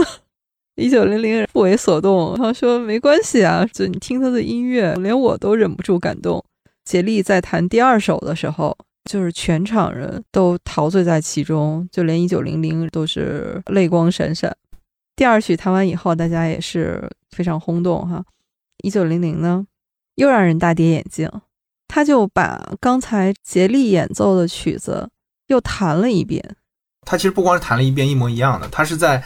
一九零零不为所动，他说没关系啊，就你听他的音乐，连我都忍不住感动。杰利在弹第二首的时候，就是全场人都陶醉在其中，就连一九零零都是泪光闪闪。第二曲弹完以后，大家也是非常轰动哈。一九零零呢，又让人大跌眼镜，他就把刚才杰利演奏的曲子又弹了一遍。他其实不光是弹了一遍一模一样的，他是在。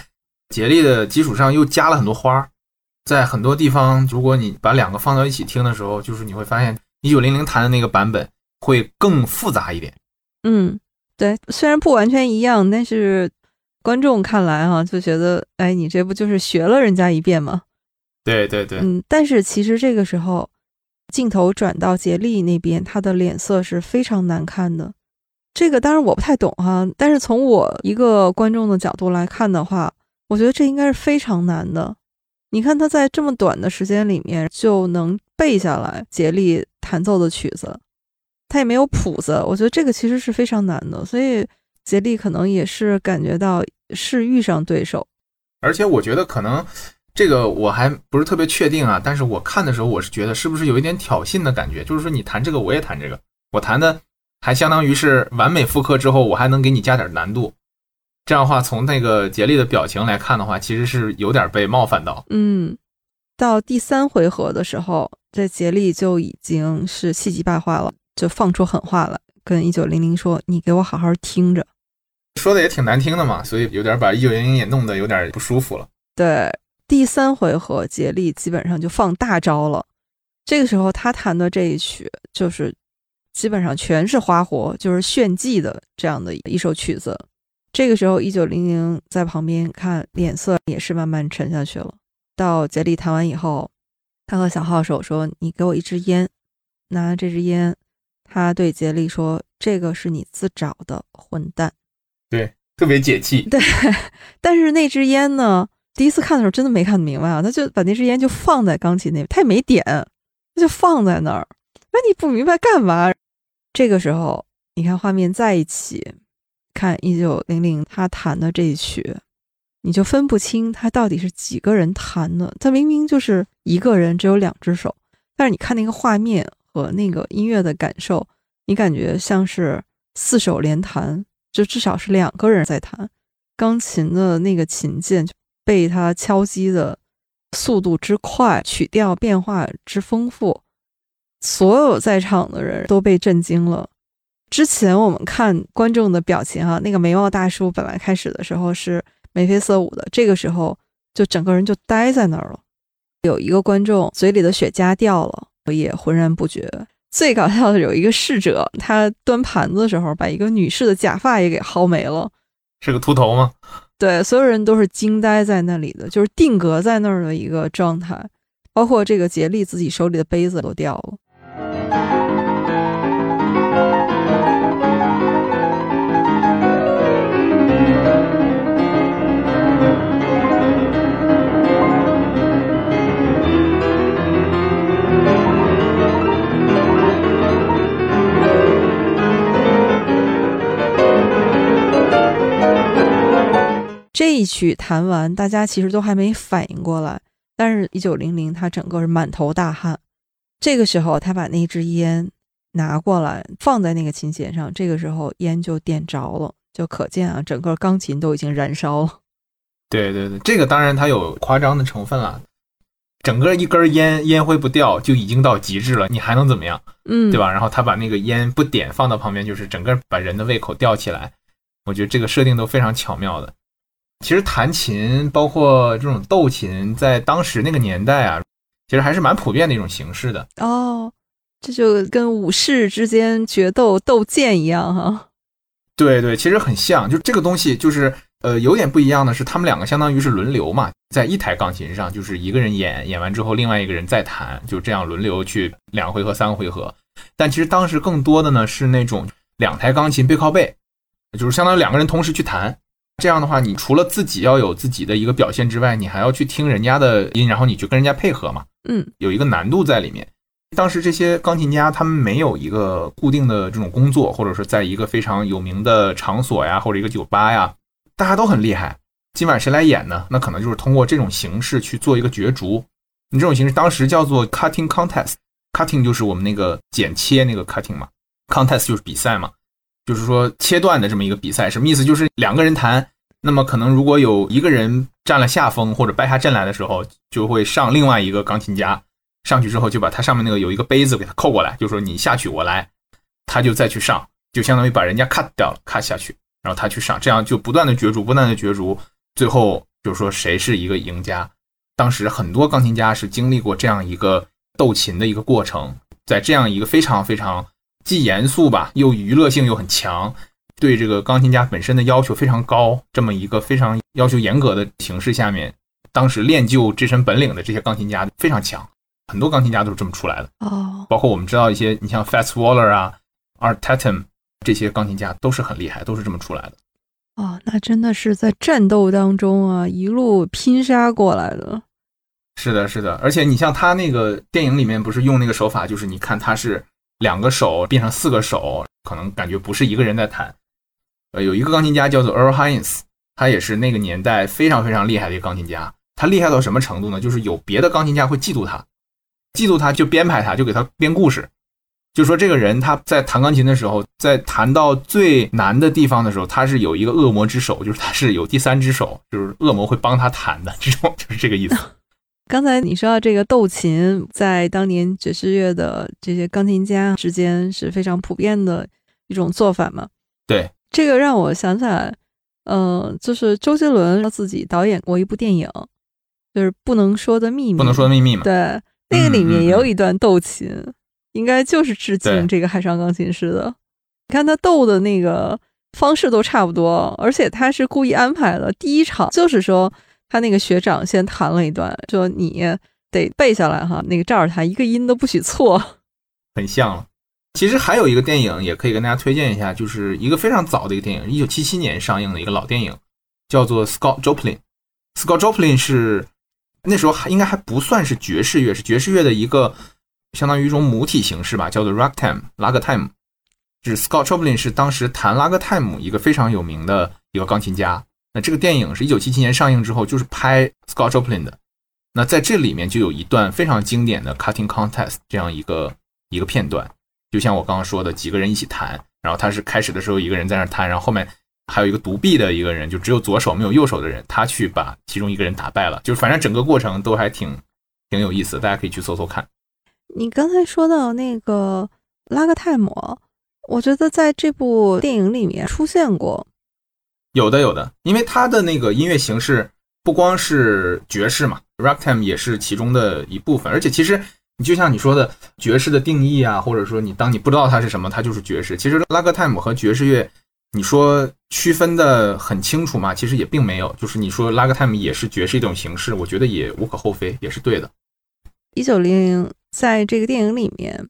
杰利的基础上又加了很多花儿，在很多地方，如果你把两个放到一起听的时候，就是你会发现一九零零弹的那个版本会更复杂一点。嗯，对，虽然不完全一样，但是观众看来哈就觉得，哎，你这不就是学了人家一遍吗？对对对，嗯，但是其实这个时候镜头转到杰利那边，他的脸色是非常难看的。这个当然我不太懂哈，但是从我一个观众的角度来看的话。我觉得这应该是非常难的。你看他在这么短的时间里面就能背下来杰利弹奏的曲子，他也没有谱子。我觉得这个其实是非常难的，所以杰利可能也是感觉到是遇上对手。而且我觉得可能这个我还不是特别确定啊，但是我看的时候我是觉得是不是有一点挑衅的感觉，就是说你弹这个我也弹这个，我弹的还相当于是完美复刻之后，我还能给你加点难度。这样的话，从那个杰利的表情来看的话，其实是有点被冒犯到。嗯，到第三回合的时候，这杰利就已经是气急败坏了，就放出狠话了，跟一九零零说：“你给我好好听着。”说的也挺难听的嘛，所以有点把一九零零也弄得有点不舒服了。对，第三回合杰利基本上就放大招了。这个时候他弹的这一曲就是基本上全是花活，就是炫技的这样的一首曲子。这个时候，一九零零在旁边看，脸色也是慢慢沉下去了。到杰利弹完以后，他和小号手说：“你给我一支烟。”拿这支烟，他对杰利说：“这个是你自找的，混蛋。”对，特别解气。对，(laughs) 但是那支烟呢？第一次看的时候真的没看明白啊！他就把那支烟就放在钢琴那边，他也没点，他就放在那儿。那你不明白干嘛？这个时候，你看画面在一起。看一九零零他弹的这一曲，你就分不清他到底是几个人弹的。他明明就是一个人，只有两只手，但是你看那个画面和那个音乐的感受，你感觉像是四手连弹，就至少是两个人在弹。钢琴的那个琴键被他敲击的速度之快，曲调变化之丰富，所有在场的人都被震惊了。之前我们看观众的表情哈，那个眉毛大叔本来开始的时候是眉飞色舞的，这个时候就整个人就呆在那儿了。有一个观众嘴里的雪茄掉了，也浑然不觉。最搞笑的有一个侍者，他端盘子的时候把一个女士的假发也给薅没了，是个秃头吗？对，所有人都是惊呆在那里的，就是定格在那儿的一个状态，包括这个杰利自己手里的杯子都掉了。这一曲弹完，大家其实都还没反应过来，但是，一九零零他整个是满头大汗。这个时候，他把那支烟拿过来放在那个琴弦上，这个时候烟就点着了，就可见啊，整个钢琴都已经燃烧了。对对对，这个当然它有夸张的成分了。整个一根烟烟灰不掉就已经到极致了，你还能怎么样？嗯，对吧？然后他把那个烟不点放到旁边，就是整个把人的胃口吊起来。我觉得这个设定都非常巧妙的。其实弹琴，包括这种斗琴，在当时那个年代啊，其实还是蛮普遍的一种形式的。哦，这就跟武士之间决斗斗剑一样哈。对对，其实很像，就这个东西就是呃有点不一样的是，他们两个相当于是轮流嘛，在一台钢琴上，就是一个人演，演完之后另外一个人再弹，就这样轮流去两回合、三个回合。但其实当时更多的呢是那种两台钢琴背靠背，就是相当于两个人同时去弹。这样的话，你除了自己要有自己的一个表现之外，你还要去听人家的音，然后你去跟人家配合嘛。嗯，有一个难度在里面。当时这些钢琴家他们没有一个固定的这种工作，或者说在一个非常有名的场所呀，或者一个酒吧呀，大家都很厉害。今晚谁来演呢？那可能就是通过这种形式去做一个角逐。你这种形式当时叫做 cutting contest，cutting 就是我们那个剪切那个 cutting 嘛，contest 就是比赛嘛，就是说切断的这么一个比赛。什么意思？就是两个人弹，那么可能如果有一个人占了下风或者败下阵来的时候，就会上另外一个钢琴家。上去之后，就把他上面那个有一个杯子给他扣过来，就说你下去我来，他就再去上，就相当于把人家 cut 掉了，cut 下去，然后他去上，这样就不断的角逐，不断的角逐，最后就是说谁是一个赢家。当时很多钢琴家是经历过这样一个斗琴的一个过程，在这样一个非常非常既严肃吧，又娱乐性又很强，对这个钢琴家本身的要求非常高，这么一个非常要求严格的形式下面，当时练就这身本领的这些钢琴家非常强。很多钢琴家都是这么出来的哦，包括我们知道一些，你像 Fats Waller 啊、Art Tatum 这些钢琴家都是很厉害，都是这么出来的。哦，那真的是在战斗当中啊，一路拼杀过来的。是的，是的，而且你像他那个电影里面不是用那个手法，就是你看他是两个手变成四个手，可能感觉不是一个人在弹。呃，有一个钢琴家叫做 Earl Hines，他也是那个年代非常非常厉害的一个钢琴家。他厉害到什么程度呢？就是有别的钢琴家会嫉妒他。嫉妒他就编排他，就给他编故事，就说这个人他在弹钢琴的时候，在弹到最难的地方的时候，他是有一个恶魔之手，就是他是有第三只手，就是恶魔会帮他弹的，这种就是这个意思。(laughs) 刚才你说到这个斗琴，在当年爵士乐的这些钢琴家之间是非常普遍的一种做法嘛？对，这个让我想起来，嗯，就是周杰伦自己导演过一部电影，就是《不能说的秘密》，不能说的秘密嘛？对。那个里面也有一段斗琴，应该就是致敬这个海上钢琴师的。你看他斗的那个方式都差不多，而且他是故意安排的。第一场就是说他那个学长先弹了一段，说你得背下来哈，那个照着弹，一个音都不许错。很像了。其实还有一个电影也可以跟大家推荐一下，就是一个非常早的一个电影，一九七七年上映的一个老电影，叫做 Scott Joplin。Scott Joplin 是。那时候还应该还不算是爵士乐，是爵士乐的一个相当于一种母体形式吧，叫做 ragtime 拉格泰姆。是 Scott Joplin 是当时弹拉格泰姆一个非常有名的一个钢琴家。那这个电影是一九七七年上映之后，就是拍 Scott Joplin 的。那在这里面就有一段非常经典的 cutting contest 这样一个一个片段，就像我刚刚说的，几个人一起弹，然后他是开始的时候一个人在那弹，然后后面。还有一个独臂的一个人，就只有左手没有右手的人，他去把其中一个人打败了。就是反正整个过程都还挺挺有意思，大家可以去搜搜看。你刚才说到那个拉格泰姆，我觉得在这部电影里面出现过。有的有的，因为他的那个音乐形式不光是爵士嘛，ragtime 也是其中的一部分。而且其实你就像你说的，爵士的定义啊，或者说你当你不知道它是什么，它就是爵士。其实拉格泰姆和爵士乐。你说区分的很清楚吗？其实也并没有。就是你说拉格泰姆也是爵士一种形式，我觉得也无可厚非，也是对的。一九零零在这个电影里面，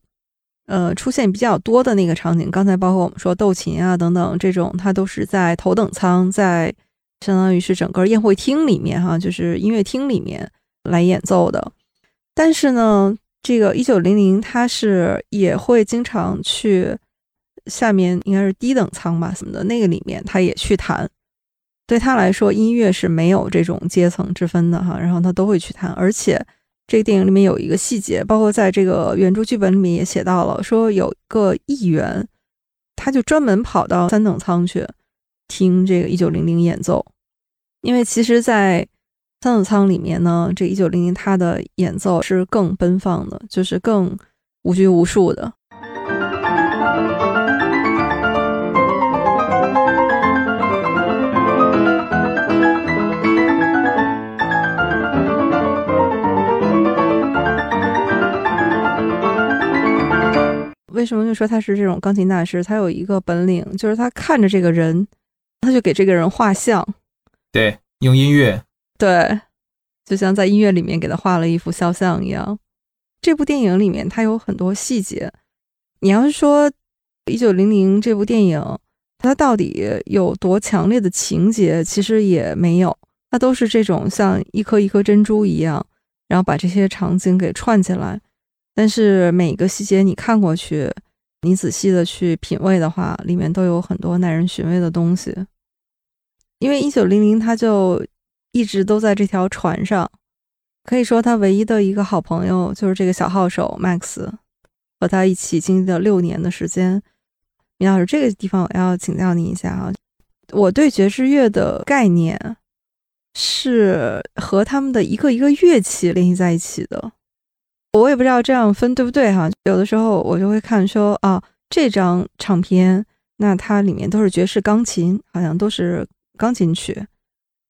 呃，出现比较多的那个场景，刚才包括我们说斗琴啊等等这种，它都是在头等舱，在相当于是整个宴会厅里面哈，就是音乐厅里面来演奏的。但是呢，这个一九零零他是也会经常去。下面应该是低等舱吧，什么的那个里面他也去弹，对他来说音乐是没有这种阶层之分的哈，然后他都会去弹，而且这个电影里面有一个细节，包括在这个原著剧本里面也写到了，说有个议员，他就专门跑到三等舱去听这个一九零零演奏，因为其实，在三等舱里面呢，这一九零零他的演奏是更奔放的，就是更无拘无束的。为什么就说他是这种钢琴大师？他有一个本领，就是他看着这个人，他就给这个人画像。对，用音乐。对，就像在音乐里面给他画了一幅肖像一样。这部电影里面，它有很多细节。你要是说《一九零零》这部电影，它到底有多强烈的情节，其实也没有。它都是这种像一颗一颗珍珠一样，然后把这些场景给串起来。但是每个细节你看过去，你仔细的去品味的话，里面都有很多耐人寻味的东西。因为一九零零它就一直都在这条船上，可以说他唯一的一个好朋友就是这个小号手 Max，和他一起经历了六年的时间。米老师，这个地方我要请教您一下啊，我对爵士乐的概念是和他们的一个一个乐器联系在一起的。我也不知道这样分对不对哈，有的时候我就会看说啊，这张唱片那它里面都是爵士钢琴，好像都是钢琴曲，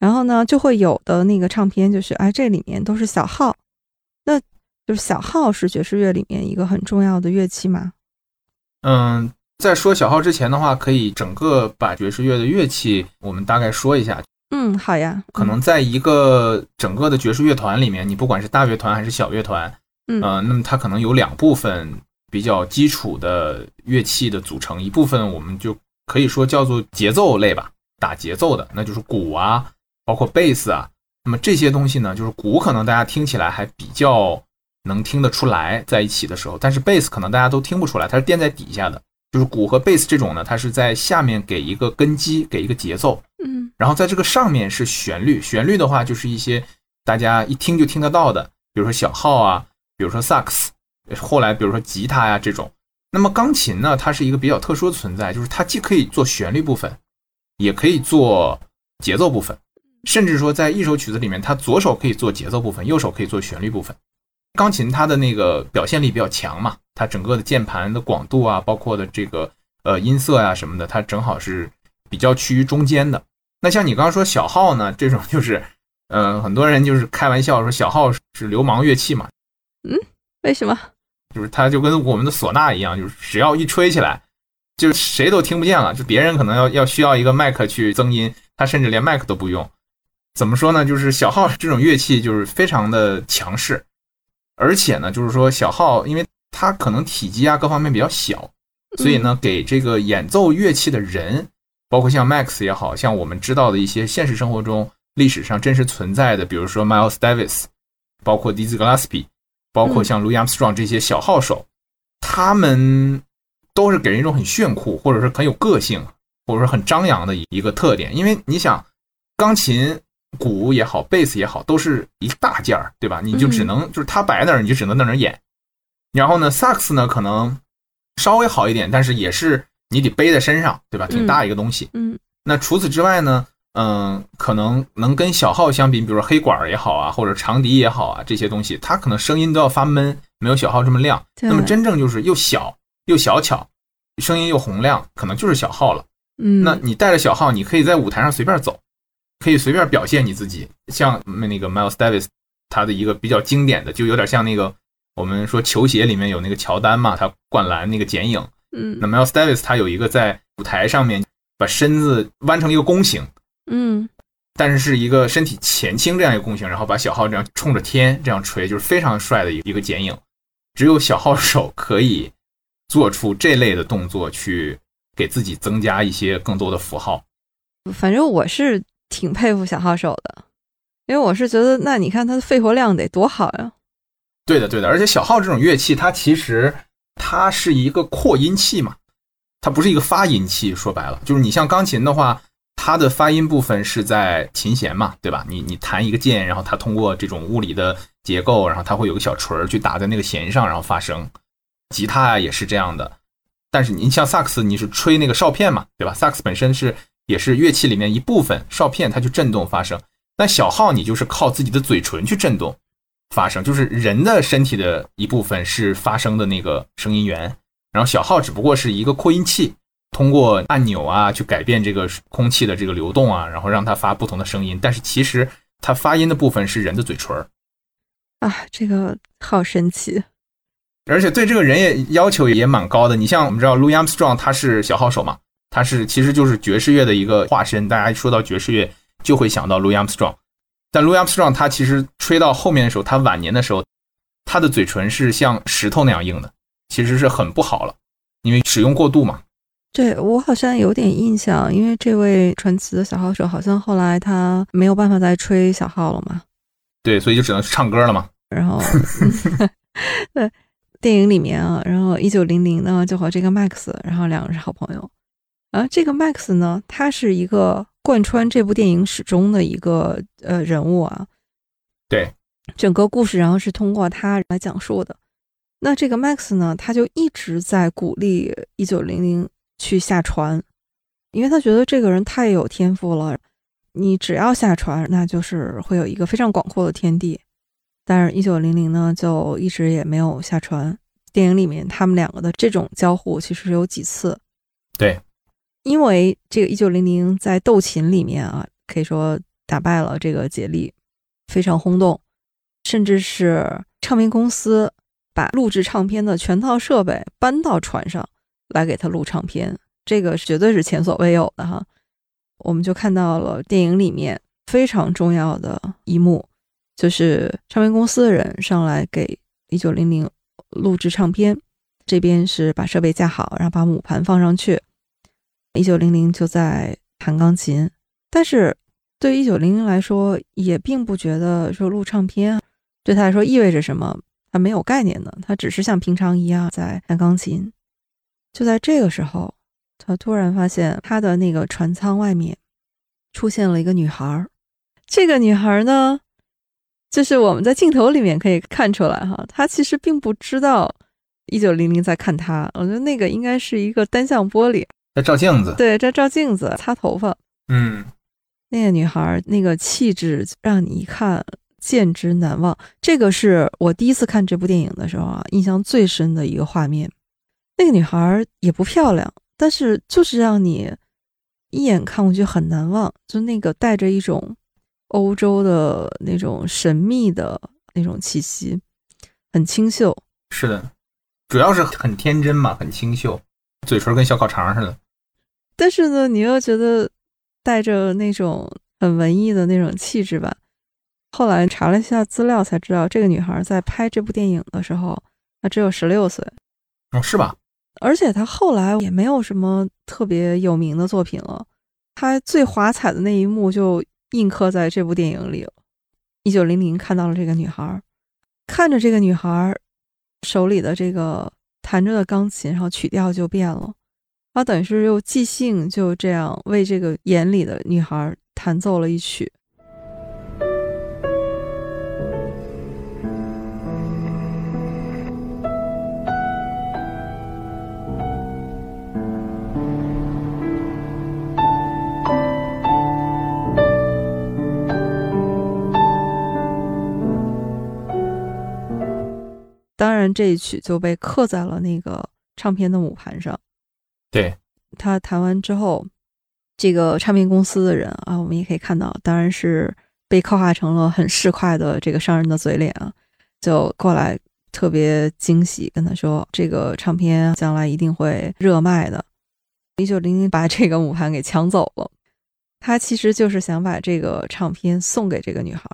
然后呢就会有的那个唱片就是哎这里面都是小号，那就是小号是爵士乐里面一个很重要的乐器吗？嗯，在说小号之前的话，可以整个把爵士乐的乐器我们大概说一下。嗯，好呀。可能在一个整个的爵士乐团里面，你不管是大乐团还是小乐团。嗯，那么它可能有两部分比较基础的乐器的组成，一部分我们就可以说叫做节奏类吧，打节奏的，那就是鼓啊，包括贝斯啊。那么这些东西呢，就是鼓可能大家听起来还比较能听得出来在一起的时候，但是贝斯可能大家都听不出来，它是垫在底下的。就是鼓和贝斯这种呢，它是在下面给一个根基，给一个节奏，嗯，然后在这个上面是旋律，旋律的话就是一些大家一听就听得到的，比如说小号啊。比如说萨克斯，后来比如说吉他呀这种，那么钢琴呢，它是一个比较特殊的存在，就是它既可以做旋律部分，也可以做节奏部分，甚至说在一首曲子里面，它左手可以做节奏部分，右手可以做旋律部分。钢琴它的那个表现力比较强嘛，它整个的键盘的广度啊，包括的这个呃音色呀什么的，它正好是比较趋于中间的。那像你刚刚说小号呢，这种就是，呃，很多人就是开玩笑说小号是流氓乐器嘛。嗯，为什么？就是它就跟我们的唢呐一样，就是只要一吹起来，就谁都听不见了。就别人可能要要需要一个麦克去增音，他甚至连麦克都不用。怎么说呢？就是小号这种乐器就是非常的强势，而且呢，就是说小号，因为它可能体积啊各方面比较小，所以呢，给这个演奏乐器的人，包括像 Max 也好像我们知道的一些现实生活中历史上真实存在的，比如说 Miles Davis，包括 Dizzy Gillespie。包括像 Louis Armstrong 这些小号手，他们都是给人一种很炫酷，或者是很有个性，或者说很张扬的一个特点。因为你想，钢琴、鼓也好，贝斯也好，都是一大件儿，对吧？你就只能就是他摆那儿，你就只能在那儿演。然后呢，萨克斯呢可能稍微好一点，但是也是你得背在身上，对吧？挺大一个东西。嗯。那除此之外呢？嗯，可能能跟小号相比，比如说黑管也好啊，或者长笛也好啊，这些东西它可能声音都要发闷，没有小号这么亮。那么真正就是又小又小巧，声音又洪亮，可能就是小号了。嗯，那你带着小号，你可以在舞台上随便走，可以随便表现你自己。像那个 Miles Davis，他的一个比较经典的，就有点像那个我们说球鞋里面有那个乔丹嘛，他灌篮那个剪影。嗯，那 Miles Davis 他有一个在舞台上面。把身子弯成一个弓形，嗯，但是是一个身体前倾这样一个弓形，然后把小号这样冲着天这样吹，就是非常帅的一一个剪影。只有小号手可以做出这类的动作，去给自己增加一些更多的符号。反正我是挺佩服小号手的，因为我是觉得，那你看他的肺活量得多好呀。对的，对的，而且小号这种乐器，它其实它是一个扩音器嘛，它不是一个发音器。说白了，就是你像钢琴的话，它的发音部分是在琴弦嘛，对吧？你你弹一个键，然后它通过这种物理的结构，然后它会有个小锤儿去打在那个弦上，然后发声。吉他也是这样的，但是你像萨克斯，你是吹那个哨片嘛，对吧？萨克斯本身是也是乐器里面一部分，哨片它去震动发声。那小号你就是靠自己的嘴唇去震动发声，就是人的身体的一部分是发声的那个声音源，然后小号只不过是一个扩音器，通过按钮啊去改变这个空气的这个流动啊，然后让它发不同的声音。但是其实它发音的部分是人的嘴唇儿。啊，这个好神奇。而且对这个人也要求也蛮高的。你像我们知道 Louis Armstrong 他是小号手嘛，他是其实就是爵士乐的一个化身。大家一说到爵士乐就会想到 Louis Armstrong，但 Louis Armstrong 他其实吹到后面的时候，他晚年的时候，他的嘴唇是像石头那样硬的，其实是很不好了，因为使用过度嘛。对我好像有点印象，因为这位传奇的小号手好像后来他没有办法再吹小号了嘛。对，所以就只能唱歌了嘛。然后，(laughs) 对。电影里面啊，然后一九零零呢就和这个 Max，然后两个是好朋友。啊，这个 Max 呢，他是一个贯穿这部电影始终的一个呃人物啊。对，整个故事然后是通过他来讲述的。那这个 Max 呢，他就一直在鼓励一九零零去下船，因为他觉得这个人太有天赋了。你只要下船，那就是会有一个非常广阔的天地。但是，一九零零呢，就一直也没有下船。电影里面，他们两个的这种交互其实有几次。对，因为这个一九零零在斗琴里面啊，可以说打败了这个杰利，非常轰动，甚至是唱片公司把录制唱片的全套设备搬到船上来给他录唱片，这个绝对是前所未有的哈。我们就看到了电影里面非常重要的一幕。就是唱片公司的人上来给一九零零录制唱片，这边是把设备架好，然后把母盘放上去。一九零零就在弹钢琴，但是对一九零零来说，也并不觉得说录唱片对他来说意味着什么，他没有概念的，他只是像平常一样在弹钢琴。就在这个时候，他突然发现他的那个船舱外面出现了一个女孩，这个女孩呢？就是我们在镜头里面可以看出来，哈，她其实并不知道一九零零在看他。我觉得那个应该是一个单向玻璃，在照镜子。对，在照镜子，擦头发。嗯，那个女孩那个气质让你一看见之难忘。这个是我第一次看这部电影的时候啊，印象最深的一个画面。那个女孩也不漂亮，但是就是让你一眼看过去很难忘，就那个带着一种。欧洲的那种神秘的那种气息，很清秀。是的，主要是很天真嘛，很清秀，嘴唇跟小烤肠似的。但是呢，你又觉得带着那种很文艺的那种气质吧。后来查了一下资料，才知道这个女孩在拍这部电影的时候，她只有十六岁。哦，是吧？而且她后来也没有什么特别有名的作品了。她最华彩的那一幕就。印刻在这部电影里。一九零零看到了这个女孩，看着这个女孩手里的这个弹着的钢琴，然后曲调就变了。他等于是又即兴，就这样为这个眼里的女孩弹奏了一曲。当然，这一曲就被刻在了那个唱片的母盘上。对他弹完之后，这个唱片公司的人啊，我们也可以看到，当然是被刻画成了很市侩的这个商人的嘴脸啊，就过来特别惊喜，跟他说这个唱片将来一定会热卖的。一九零零把这个母盘给抢走了。他其实就是想把这个唱片送给这个女孩。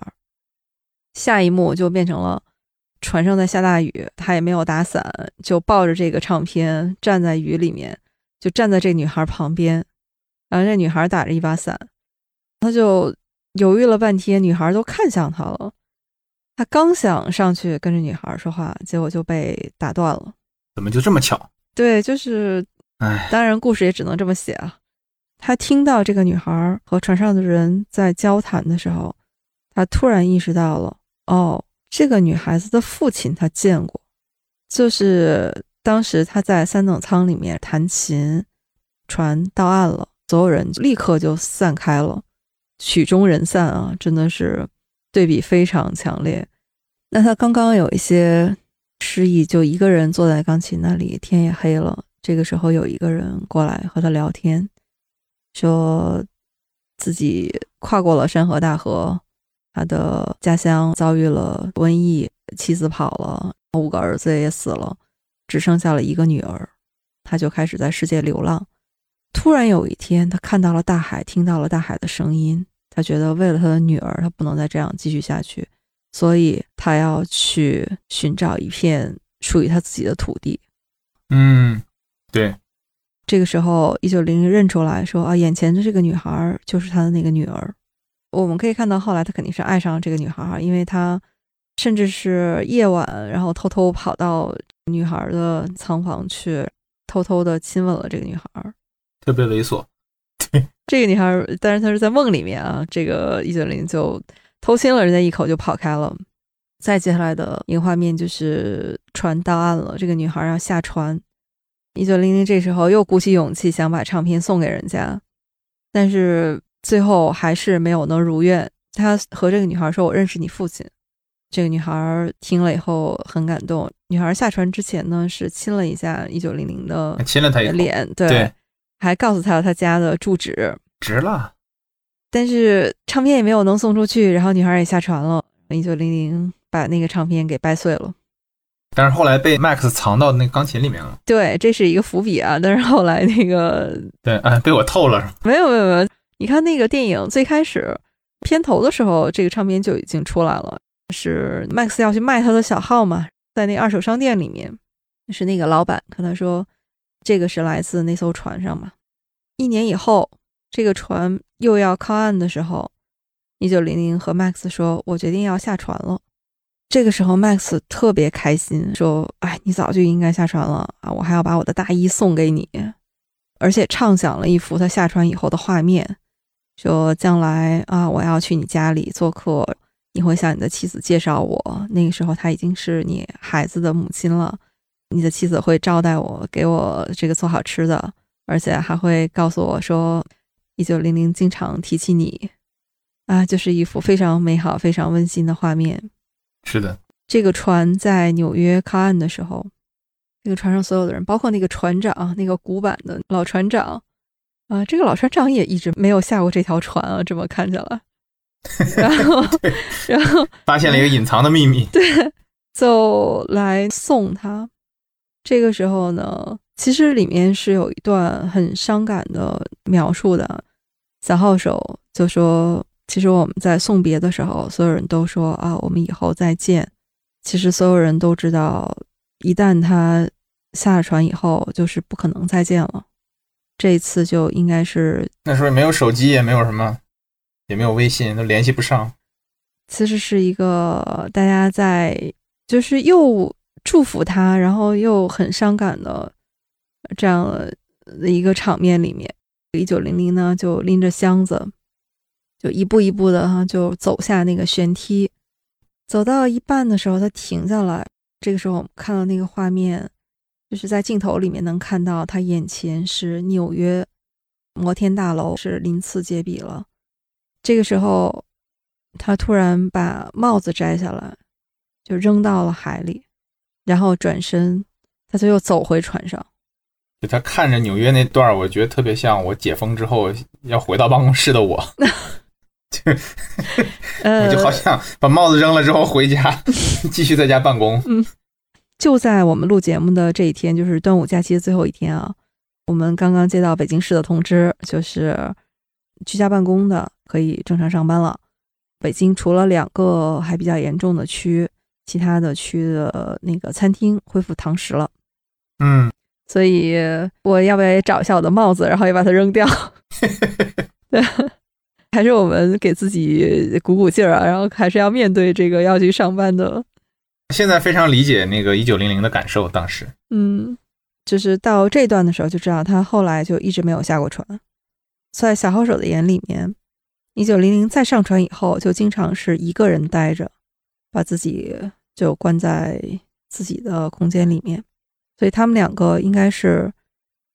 下一幕就变成了船上在下大雨，他也没有打伞，就抱着这个唱片站在雨里面，就站在这女孩旁边。然后这女孩打着一把伞，他就犹豫了半天，女孩都看向他了。他刚想上去跟着女孩说话，结果就被打断了。怎么就这么巧？对，就是，哎，当然故事也只能这么写啊。他听到这个女孩和船上的人在交谈的时候，他突然意识到了，哦，这个女孩子的父亲他见过，就是当时他在三等舱里面弹琴，船到岸了，所有人立刻就散开了，曲终人散啊，真的是对比非常强烈。那他刚刚有一些失忆，就一个人坐在钢琴那里，天也黑了。这个时候有一个人过来和他聊天，说自己跨过了山河大河，他的家乡遭遇了瘟疫，妻子跑了，五个儿子也死了，只剩下了一个女儿，他就开始在世界流浪。突然有一天，他看到了大海，听到了大海的声音，他觉得为了他的女儿，他不能再这样继续下去，所以他要去寻找一片属于他自己的土地。嗯，对，这个时候，一九零零认出来说啊，眼前的这个女孩就是他的那个女儿。我们可以看到，后来他肯定是爱上了这个女孩，因为他甚至是夜晚，然后偷偷跑到女孩的仓房去，偷偷的亲吻了这个女孩。特别猥琐。这个女孩，但是她是在梦里面啊，这个一九零就偷亲了人家一口就跑开了。再接下来的一个画面就是船到岸了，这个女孩要下船。一九零零这时候又鼓起勇气想把唱片送给人家，但是最后还是没有能如愿。他和这个女孩说：“我认识你父亲。”这个女孩听了以后很感动。女孩下船之前呢，是亲了一下一九零零的亲了他一口，脸，对，对还告诉他他家的住址。值了。但是唱片也没有能送出去，然后女孩也下船了。一九零零把那个唱片给掰碎了。但是后来被 Max 藏到那个钢琴里面了。对，这是一个伏笔啊。但是后来那个对，哎，被我透了。没有没有没有，你看那个电影最开始片头的时候，这个唱片就已经出来了，是 Max 要去卖他的小号嘛，在那二手商店里面，是那个老板跟他说，这个是来自那艘船上嘛。一年以后，这个船又要靠岸的时候，一九零零和 Max 说：“我决定要下船了。”这个时候，Max 特别开心，说：“哎，你早就应该下船了啊！我还要把我的大衣送给你。”而且畅想了一幅他下船以后的画面，说：“将来啊，我要去你家里做客，你会向你的妻子介绍我。那个时候，她已经是你孩子的母亲了。你的妻子会招待我，给我这个做好吃的，而且还会告诉我说，一九零零经常提起你。”啊，就是一幅非常美好、非常温馨的画面。是的，这个船在纽约靠岸的时候，那个船上所有的人，包括那个船长，那个古板的老船长，啊，这个老船长也一直没有下过这条船啊，这么看起来。(laughs) 然后，然后发现了一个隐藏的秘密。(laughs) 对，就来送他。这个时候呢，其实里面是有一段很伤感的描述的。小号手就说。其实我们在送别的时候，所有人都说啊，我们以后再见。其实所有人都知道，一旦他下了船以后，就是不可能再见了。这一次就应该是那时候也没有手机，也没有什么，也没有微信，都联系不上。其实是一个大家在就是又祝福他，然后又很伤感的这样的一个场面里面。一九零零呢，就拎着箱子。就一步一步的哈，就走下那个悬梯，走到一半的时候，他停下来。这个时候，我们看到那个画面，就是在镜头里面能看到他眼前是纽约摩天大楼，是鳞次栉比了。这个时候，他突然把帽子摘下来，就扔到了海里，然后转身，他就又走回船上。就他看着纽约那段，我觉得特别像我解封之后要回到办公室的我。(laughs) 就 (laughs) 我就好想把帽子扔了之后回家，(laughs) 继续在家办公。嗯，就在我们录节目的这一天，就是端午假期的最后一天啊。我们刚刚接到北京市的通知，就是居家办公的可以正常上班了。北京除了两个还比较严重的区，其他的区的那个餐厅恢复堂食了。嗯，所以我要不要也找一下我的帽子，然后也把它扔掉？(laughs) (laughs) 对，还是我们给自己鼓鼓劲儿啊，然后还是要面对这个要去上班的。现在非常理解那个一九零零的感受，当时，嗯，就是到这段的时候就知道他后来就一直没有下过船。在小号手的眼里面，一九零零再上船以后，就经常是一个人待着，把自己就关在自己的空间里面。所以他们两个应该是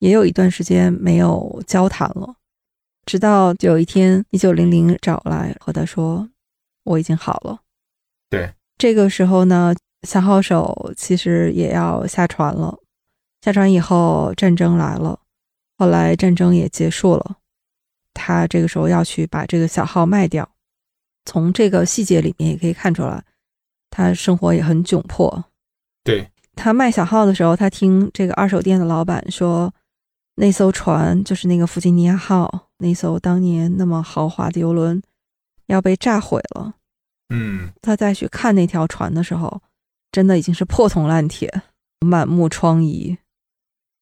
也有一段时间没有交谈了。直到有一天，一九零零找来和他说：“我已经好了。”对，这个时候呢，小号手其实也要下船了。下船以后，战争来了，后来战争也结束了，他这个时候要去把这个小号卖掉。从这个细节里面也可以看出来，他生活也很窘迫。对他卖小号的时候，他听这个二手店的老板说，那艘船就是那个弗吉尼亚号，那艘当年那么豪华的游轮要被炸毁了。嗯，他再去看那条船的时候，真的已经是破铜烂铁，满目疮痍。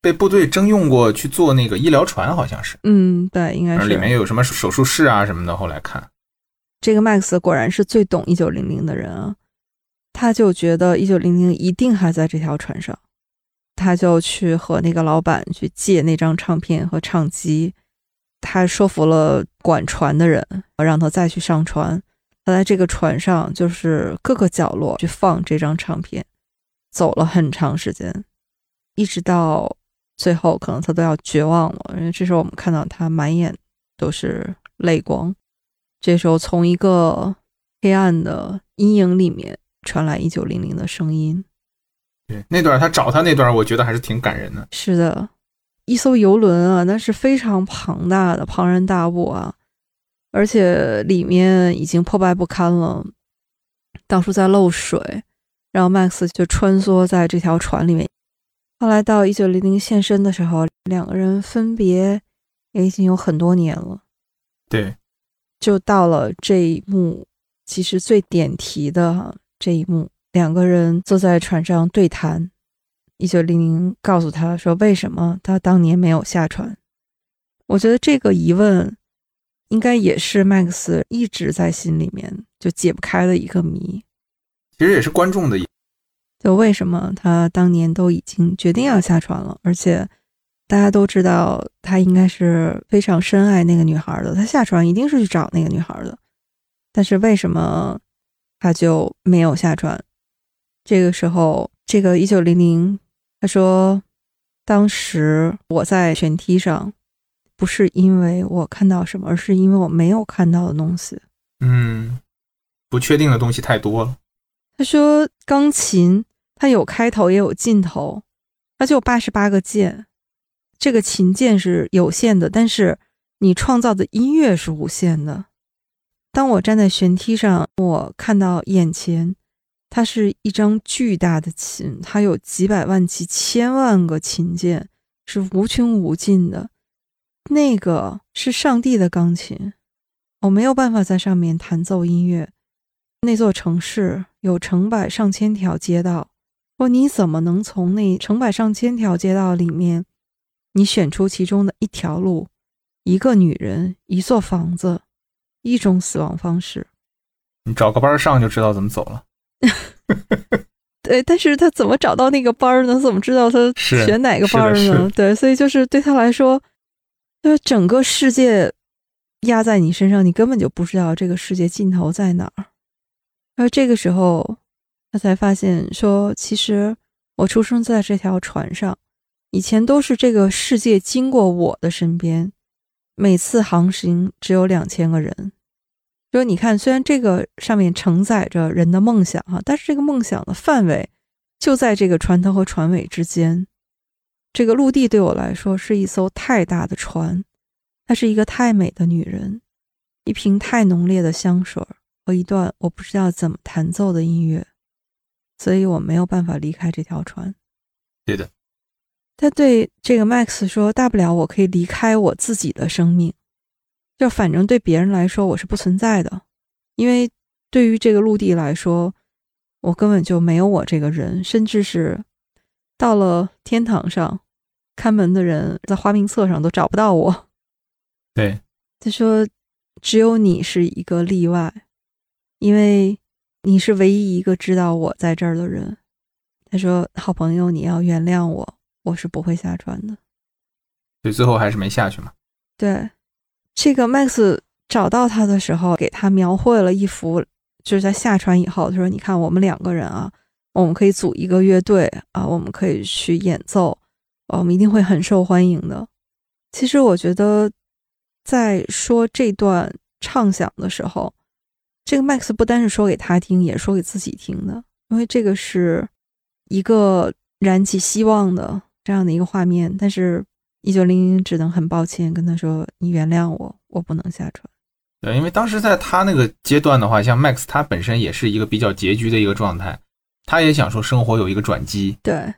被部队征用过去做那个医疗船，好像是，嗯，对，应该是里面有什么手术室啊什么的。后来看，这个 Max 果然是最懂一九零零的人啊，他就觉得一九零零一定还在这条船上，他就去和那个老板去借那张唱片和唱机，他说服了管船的人，让他再去上船。他在这个船上就是各个角落去放这张唱片，走了很长时间，一直到最后可能他都要绝望了。因为这时候我们看到他满眼都是泪光。这时候从一个黑暗的阴影里面传来一九零零的声音。对，那段他找他那段，我觉得还是挺感人的。是的，一艘游轮啊，那是非常庞大的、庞然大物啊。而且里面已经破败不堪了，到处在漏水，然后 Max 就穿梭在这条船里面。后来到一九零零现身的时候，两个人分别也已经有很多年了。对，就到了这一幕，其实最点题的这一幕，两个人坐在船上对谈。一九零零告诉他说：“为什么他当年没有下船？”我觉得这个疑问。应该也是麦克斯一直在心里面就解不开的一个谜，其实也是观众的，就为什么他当年都已经决定要下船了，而且大家都知道他应该是非常深爱那个女孩的，他下船一定是去找那个女孩的，但是为什么他就没有下船？这个时候，这个一九零零他说，当时我在舷梯上。不是因为我看到什么，而是因为我没有看到的东西。嗯，不确定的东西太多了。他说，钢琴它有开头也有尽头，它就八十八个键，这个琴键是有限的，但是你创造的音乐是无限的。当我站在舷梯上，我看到眼前，它是一张巨大的琴，它有几百万、几千万个琴键，是无穷无尽的。那个是上帝的钢琴，我没有办法在上面弹奏音乐。那座城市有成百上千条街道，说你怎么能从那成百上千条街道里面，你选出其中的一条路，一个女人，一座房子，一种死亡方式？你找个班上就知道怎么走了。(laughs) 对，但是他怎么找到那个班呢？怎么知道他选哪个班呢？对，所以就是对他来说。就整个世界压在你身上，你根本就不知道这个世界尽头在哪儿。而这个时候，他才发现说，其实我出生在这条船上，以前都是这个世界经过我的身边，每次航行只有两千个人。就你看，虽然这个上面承载着人的梦想哈，但是这个梦想的范围就在这个船头和船尾之间。这个陆地对我来说是一艘太大的船，她是一个太美的女人，一瓶太浓烈的香水和一段我不知道怎么弹奏的音乐，所以我没有办法离开这条船。对的，他对这个 Max 说：“大不了我可以离开我自己的生命，就反正对别人来说我是不存在的，因为对于这个陆地来说，我根本就没有我这个人，甚至是到了天堂上，看门的人在花名册上都找不到我。对，他说只有你是一个例外，因为你是唯一一个知道我在这儿的人。他说：好朋友，你要原谅我。”我是不会下船的，所以最后还是没下去嘛。对，这个 Max 找到他的时候，给他描绘了一幅，就是在下船以后，他说：“你看，我们两个人啊，我们可以组一个乐队啊，我们可以去演奏，我们一定会很受欢迎的。”其实我觉得，在说这段畅想的时候，这个 Max 不单是说给他听，也说给自己听的，因为这个是一个燃起希望的。这样的一个画面，但是一九零零只能很抱歉跟他说：“你原谅我，我不能下船。”对，因为当时在他那个阶段的话，像 Max 他本身也是一个比较拮据的一个状态，他也想说生活有一个转机，对，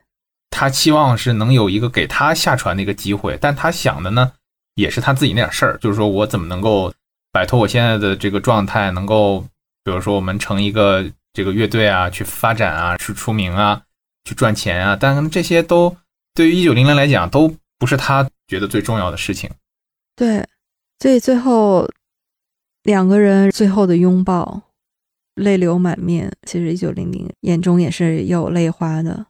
他期望是能有一个给他下船的一个机会，但他想的呢，也是他自己那点事儿，就是说我怎么能够摆脱我现在的这个状态，能够比如说我们成一个这个乐队啊，去发展啊，去出名啊，去赚钱啊，但这些都。对于一九零零来讲，都不是他觉得最重要的事情。对，所以最后两个人最后的拥抱，泪流满面。其实一九零零眼中也是有泪花的。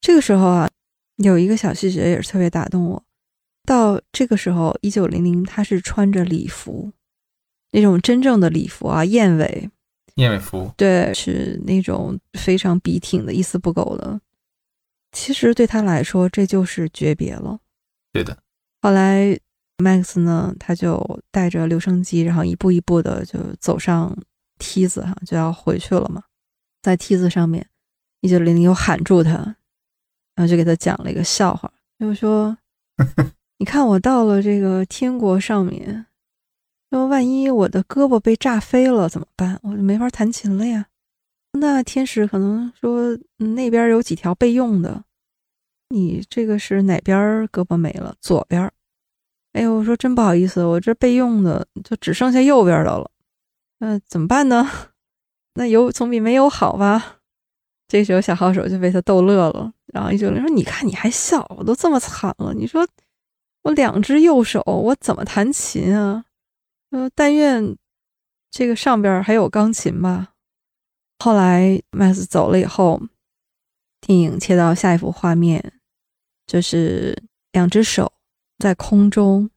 这个时候啊，有一个小细节也是特别打动我。到这个时候，一九零零他是穿着礼服，那种真正的礼服啊，燕尾，燕尾服，对，是那种非常笔挺的，一丝不苟的。其实对他来说，这就是诀别了。对的。后来，Max 呢，他就带着留声机，然后一步一步的就走上梯子，哈，就要回去了嘛。在梯子上面，一九零零又喊住他，然后就给他讲了一个笑话，就说：“ (laughs) 你看我到了这个天国上面，说万一我的胳膊被炸飞了怎么办？我就没法弹琴了呀。”那天使可能说那边有几条备用的，你这个是哪边胳膊没了？左边。哎呦，我说真不好意思，我这备用的就只剩下右边的了。那怎么办呢？(laughs) 那有总比没有好吧？这时候小号手就被他逗乐了，然后一九零说：“你看你还笑，我都这么惨了，你说我两只右手我怎么弹琴啊？呃，但愿这个上边还有钢琴吧。”后来，Max 走了以后，电影切到下一幅画面，就是两只手在空中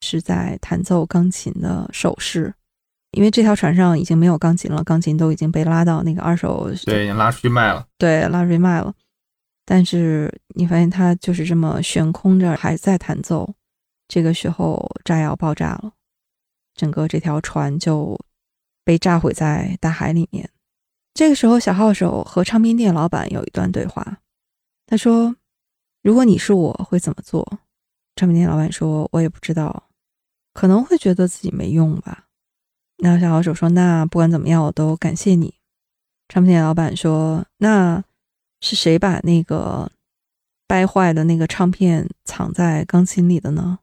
是在弹奏钢琴的手势。因为这条船上已经没有钢琴了，钢琴都已经被拉到那个二手，对，已经拉出去卖了。对，拉出去卖了。但是你发现它就是这么悬空着，还在弹奏。这个时候，炸药爆炸了，整个这条船就被炸毁在大海里面。这个时候，小号手和唱片店老板有一段对话。他说：“如果你是我，会怎么做？”唱片店老板说：“我也不知道，可能会觉得自己没用吧。”然后小号手说：“那不管怎么样，我都感谢你。”唱片店老板说：“那是谁把那个掰坏的那个唱片藏在钢琴里的呢？”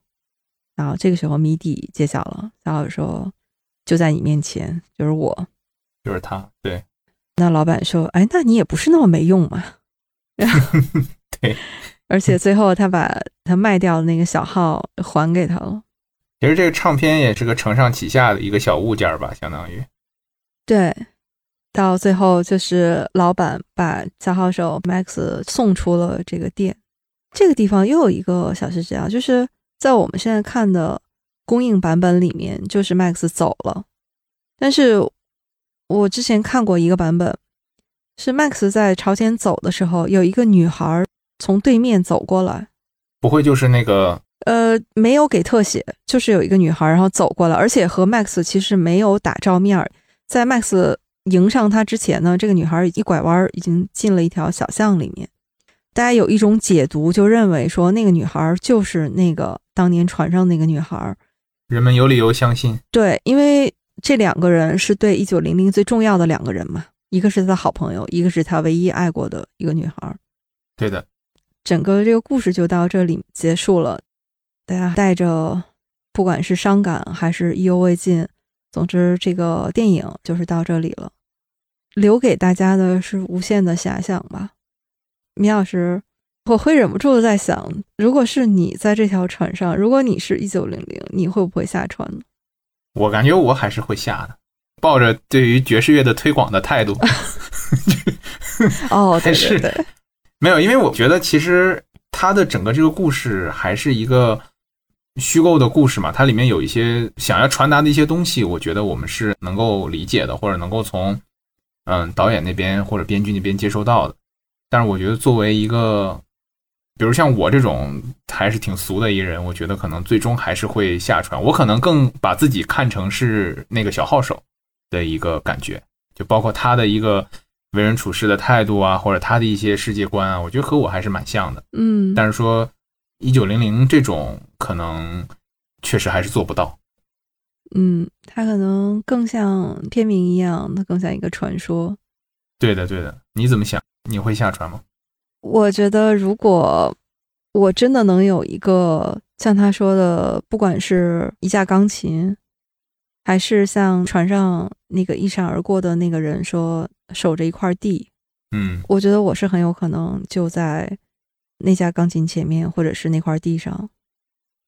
然后这个时候谜底揭晓了。小号手说：“就在你面前，就是我，就是他。”对。那老板说：“哎，那你也不是那么没用嘛。(laughs) ”对，而且最后他把他卖掉的那个小号还给他了。其实这个唱片也是个承上启下的一个小物件吧，相当于。对，到最后就是老板把小号手 Max 送出了这个店。这个地方又有一个小细节啊，就是在我们现在看的公映版本里面，就是 Max 走了，但是。我之前看过一个版本，是 Max 在朝前走的时候，有一个女孩从对面走过来。不会就是那个？呃，没有给特写，就是有一个女孩，然后走过来，而且和 Max 其实没有打照面。在 Max 迎上她之前呢，这个女孩一拐弯，已经进了一条小巷里面。大家有一种解读，就认为说那个女孩就是那个当年船上那个女孩。人们有理由相信。对，因为。这两个人是对一九零零最重要的两个人嘛？一个是他的好朋友，一个是他唯一爱过的一个女孩。对的。整个这个故事就到这里结束了。大家带着不管是伤感还是意犹未尽，总之这个电影就是到这里了。留给大家的是无限的遐想吧。米老师，我会忍不住的在想，如果是你在这条船上，如果你是一九零零，你会不会下船呢？我感觉我还是会下的，抱着对于爵士乐的推广的态度。(laughs) 哦，对是对对，没有，因为我觉得其实它的整个这个故事还是一个虚构的故事嘛，它里面有一些想要传达的一些东西，我觉得我们是能够理解的，或者能够从嗯导演那边或者编剧那边接收到的。但是我觉得作为一个，比如像我这种还是挺俗的一人，我觉得可能最终还是会下船。我可能更把自己看成是那个小号手的一个感觉，就包括他的一个为人处事的态度啊，或者他的一些世界观啊，我觉得和我还是蛮像的。嗯，但是说一九零零这种可能确实还是做不到。嗯，他可能更像片名一样，他更像一个传说。对的，对的。你怎么想？你会下船吗？我觉得，如果我真的能有一个像他说的，不管是一架钢琴，还是像船上那个一闪而过的那个人说守着一块地，嗯我觉得我是很有可能就在那架钢琴前面，或者是那块地上。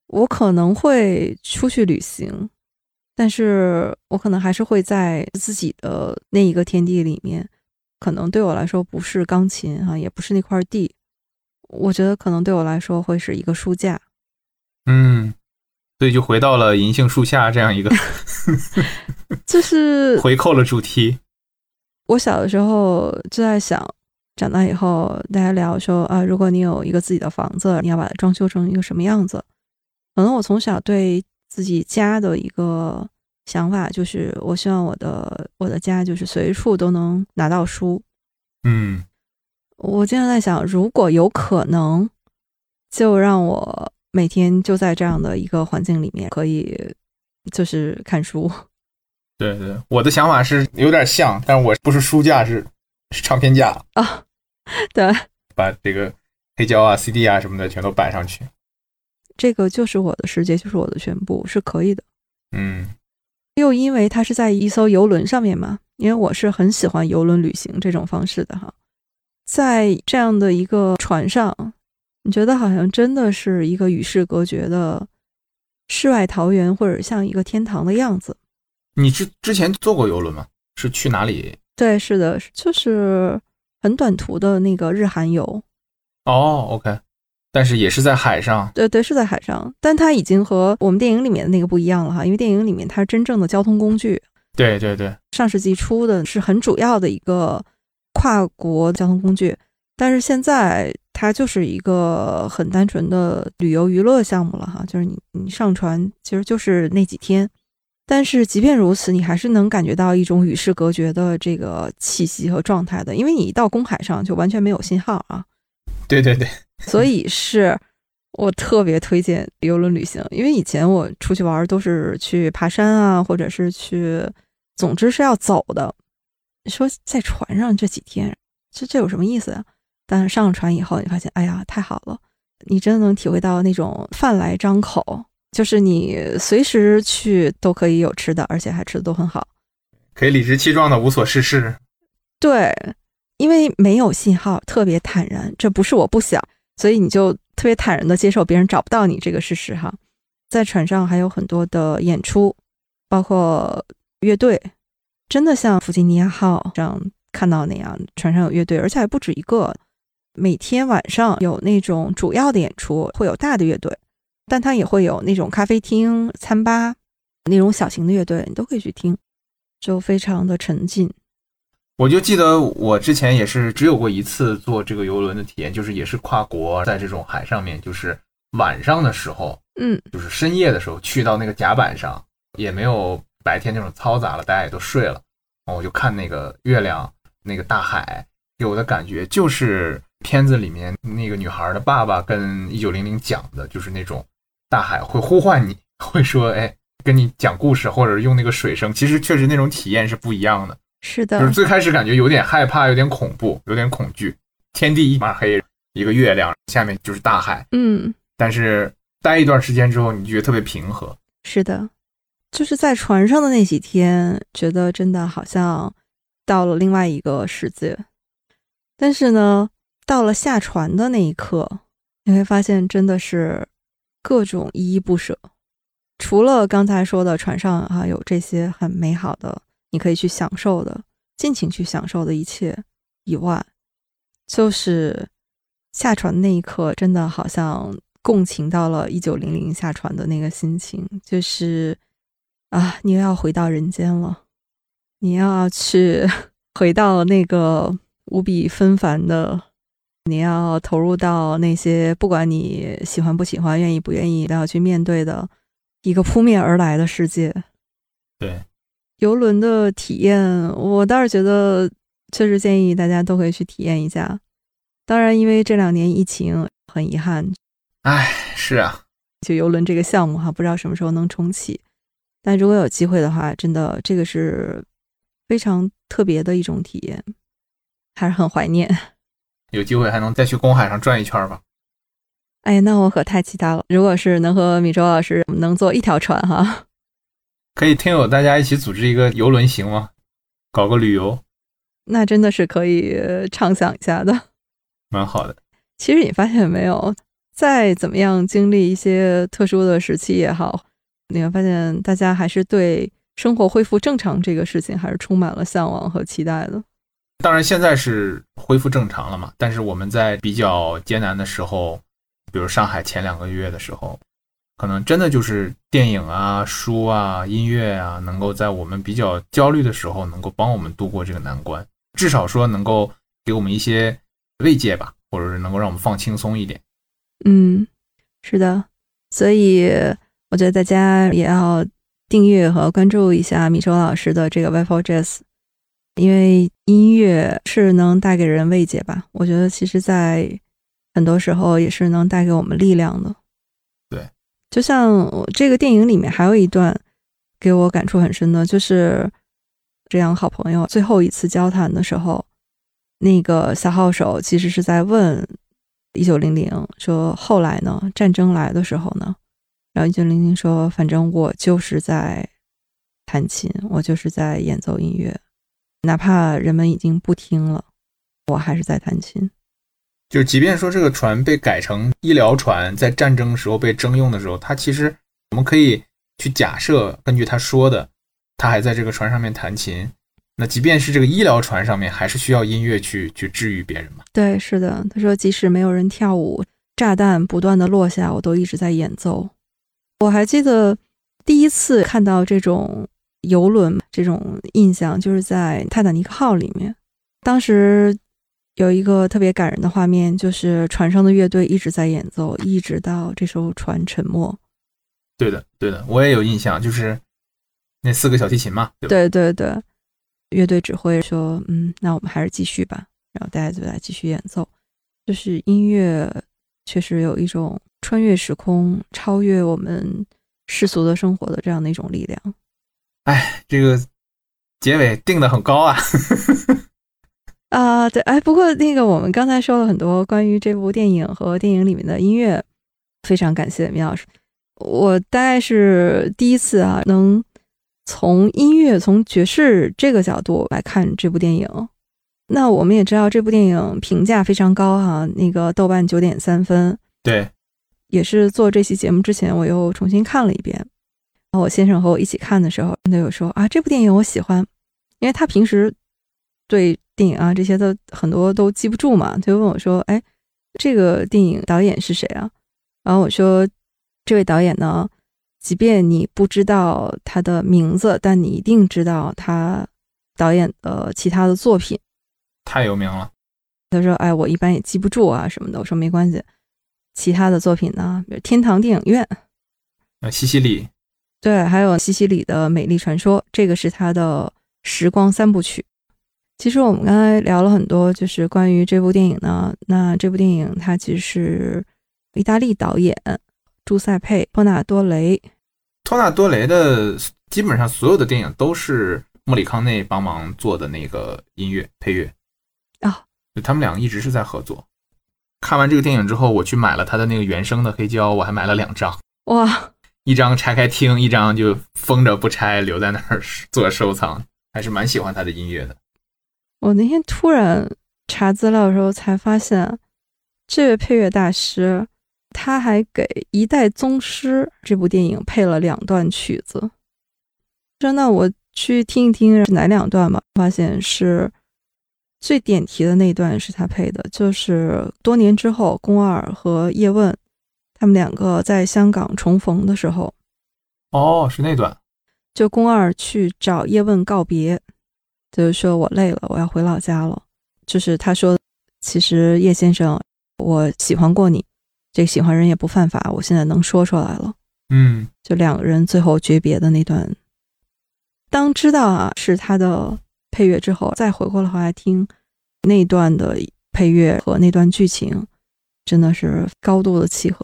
我可能会出去旅行，但是我可能还是会在自己的那一个天地里面。可能对我来说不是钢琴哈、也不是那块地，我觉得可能对我来说会是一个书架。嗯，所以就回到了银杏树下这样一个 (laughs) 就是回扣了主题。我小的时候就在想，长大以后大家聊说啊，如果你有一个自己的房子，你要把它装修成一个什么样子？可能我从小对自己家的一个想法就是，我希望我的我的家就是随处都能拿到书。嗯我经常在想，如果有可能，就让我每天就在这样的一个环境里面，可以就是看书。(laughs) 对对，我的想法是有点像，但是我不是书架，是是唱片架，啊，(laughs) 对，把这个黑胶啊、CD 啊什么的全都摆上去。这个就是我的世界，就是我的全部，是可以的。嗯又因为它是在一艘游轮上面嘛，因为我是很喜欢游轮旅行这种方式的哈，在这样的一个船上，你觉得好像真的是一个与世隔绝的世外桃源，或者像一个天堂的样子。你之之前坐过游轮吗？是去哪里？对，是的，就是很短途的那个日韩游。哦，OK，但是也是在海上。对对，是在海上，但它已经和我们电影里面的那个不一样了哈，因为电影里面它是真正的交通工具，对对对，上世纪初的是很主要的一个跨国交通工具，但是现在它就是一个很单纯的旅游娱乐项目了哈，就是你你上船其实就是那几天，但是即便如此，你还是能感觉到一种与世隔绝的这个气息和状态的，因为你一到公海上就完全没有信号啊，对对对，所以是我特别推荐游轮旅行，因为以前我出去玩都是去爬山啊，或者是去，总之是要走的。你说在船上这几天，这这有什么意思啊？但是上了船以后，你发现，哎呀，太好了，你真的能体会到那种饭来张口，就是你随时去都可以有吃的，而且还吃的都很好。可以理直气壮的无所事事。对，因为没有信号，特别坦然。这不是我不想，所以你就特别坦然的接受别人找不到你这个事实哈。在船上还有很多的演出，包括乐队，真的像弗吉尼亚号上看到那样，船上有乐队，而且还不止一个。每天晚上有那种主要的演出，会有大的乐队，但它也会有那种咖啡厅、餐吧那种小型的乐队，你都可以去听，就非常的沉浸。我就记得我之前也是只有过一次坐这个游轮的体验，就是也是跨国，在这种海上面，就是晚上的时候，嗯，就是深夜的时候去到那个甲板上，也没有白天那种嘈杂了，大家也都睡了，然后我就看那个月亮，那个大海，给我的感觉就是片子里面那个女孩的爸爸跟一九零零讲的，就是那种大海会呼唤你，会说，哎，跟你讲故事，或者用那个水声，其实确实那种体验是不一样的。是的，就是最开始感觉有点害怕，有点恐怖，有点恐惧，天地一马黑。一个月亮，下面就是大海。嗯，但是待一段时间之后，你觉得特别平和。是的，就是在船上的那几天，觉得真的好像到了另外一个世界。但是呢，到了下船的那一刻，你会发现真的是各种依依不舍。除了刚才说的船上啊有这些很美好的，你可以去享受的、尽情去享受的一切以外，就是下船那一刻，真的好像共情到了一九零零下船的那个心情，就是啊，你又要回到人间了，你要去 (laughs) 回到那个无比纷繁的，你要投入到那些不管你喜欢不喜欢、愿意不愿意都要去面对的。一个扑面而来的世界，对游轮的体验，我倒是觉得确实建议大家都可以去体验一下。当然，因为这两年疫情，很遗憾，哎，是啊，就游轮这个项目哈，不知道什么时候能重启。但如果有机会的话，真的这个是非常特别的一种体验，还是很怀念。(laughs) 有机会还能再去公海上转一圈吧。哎，那我可太期待了！如果是能和米周老师能坐一条船哈，可以听友大家一起组织一个游轮行吗？搞个旅游，那真的是可以畅想一下的，蛮好的。其实你发现没有，再怎么样经历一些特殊的时期也好，你会发现大家还是对生活恢复正常这个事情还是充满了向往和期待的。当然现在是恢复正常了嘛，但是我们在比较艰难的时候。比如上海前两个月的时候，可能真的就是电影啊、书啊、音乐啊，能够在我们比较焦虑的时候，能够帮我们度过这个难关，至少说能够给我们一些慰藉吧，或者是能够让我们放轻松一点。嗯，是的，所以我觉得大家也要订阅和关注一下米周老师的这个 w i f o Jazz，因为音乐是能带给人慰藉吧。我觉得其实，在很多时候也是能带给我们力量的，就像这个电影里面还有一段给我感触很深的，就是这样好朋友最后一次交谈的时候，那个小号手其实是在问一九零零说：“后来呢？战争来的时候呢？”然后一九零零说：“反正我就是在弹琴，我就是在演奏音乐，哪怕人们已经不听了，我还是在弹琴。”就即便说这个船被改成医疗船，在战争时候被征用的时候，他其实我们可以去假设，根据他说的，他还在这个船上面弹琴。那即便是这个医疗船上面，还是需要音乐去去治愈别人嘛？对，是的。他说，即使没有人跳舞，炸弹不断的落下，我都一直在演奏。我还记得第一次看到这种游轮这种印象，就是在泰坦尼克号里面，当时。有一个特别感人的画面，就是船上的乐队一直在演奏，一直到这艘船沉没。对的，对的，我也有印象，就是那四个小提琴嘛。对对对，乐队指挥说：“嗯，那我们还是继续吧。”然后大家就来继续演奏。就是音乐确实有一种穿越时空、超越我们世俗的生活的这样的一种力量。哎，这个结尾定的很高啊。(laughs) 啊，对，哎，不过那个我们刚才说了很多关于这部电影和电影里面的音乐，非常感谢米老师。我大概是第一次啊，能从音乐、从爵士这个角度来看这部电影。那我们也知道这部电影评价非常高哈，那个豆瓣九点三分。对，也是做这期节目之前，我又重新看了一遍。我先生和我一起看的时候，他有说啊，这部电影我喜欢，因为他平时对。电影啊，这些都很多都记不住嘛，他就问我说：“哎，这个电影导演是谁啊？”然后我说：“这位导演呢，即便你不知道他的名字，但你一定知道他导演的其他的作品。”太有名了。他说：“哎，我一般也记不住啊什么的。”我说：“没关系，其他的作品呢，比如《天堂电影院》，呃，西西里，对，还有西西里的《美丽传说》，这个是他的时光三部曲。”其实我们刚才聊了很多，就是关于这部电影呢。那这部电影它其实是意大利导演朱塞佩·托纳多雷。托纳多雷的基本上所有的电影都是莫里康内帮忙做的那个音乐配乐啊，他们两个一直是在合作。看完这个电影之后，我去买了他的那个原声的黑胶，我还买了两张，哇，一张拆开听，一张就封着不拆，留在那儿做收藏，还是蛮喜欢他的音乐的。我那天突然查资料的时候才发现，这位配乐大师他还给《一代宗师》这部电影配了两段曲子。真的我去听一听是哪两段吧，发现是最点题的那段是他配的，就是多年之后，宫二和叶问他们两个在香港重逢的时候，哦，是那段。就宫二去找叶问告别，就是说我累了，我要回老家了。就是他说，其实叶先生，我喜欢过你，这个喜欢人也不犯法，我现在能说出来了。嗯，就两个人最后诀别的那段。当知道啊是他的配乐之后，再回过头来听那段的配乐和那段剧情，真的是高度的契合，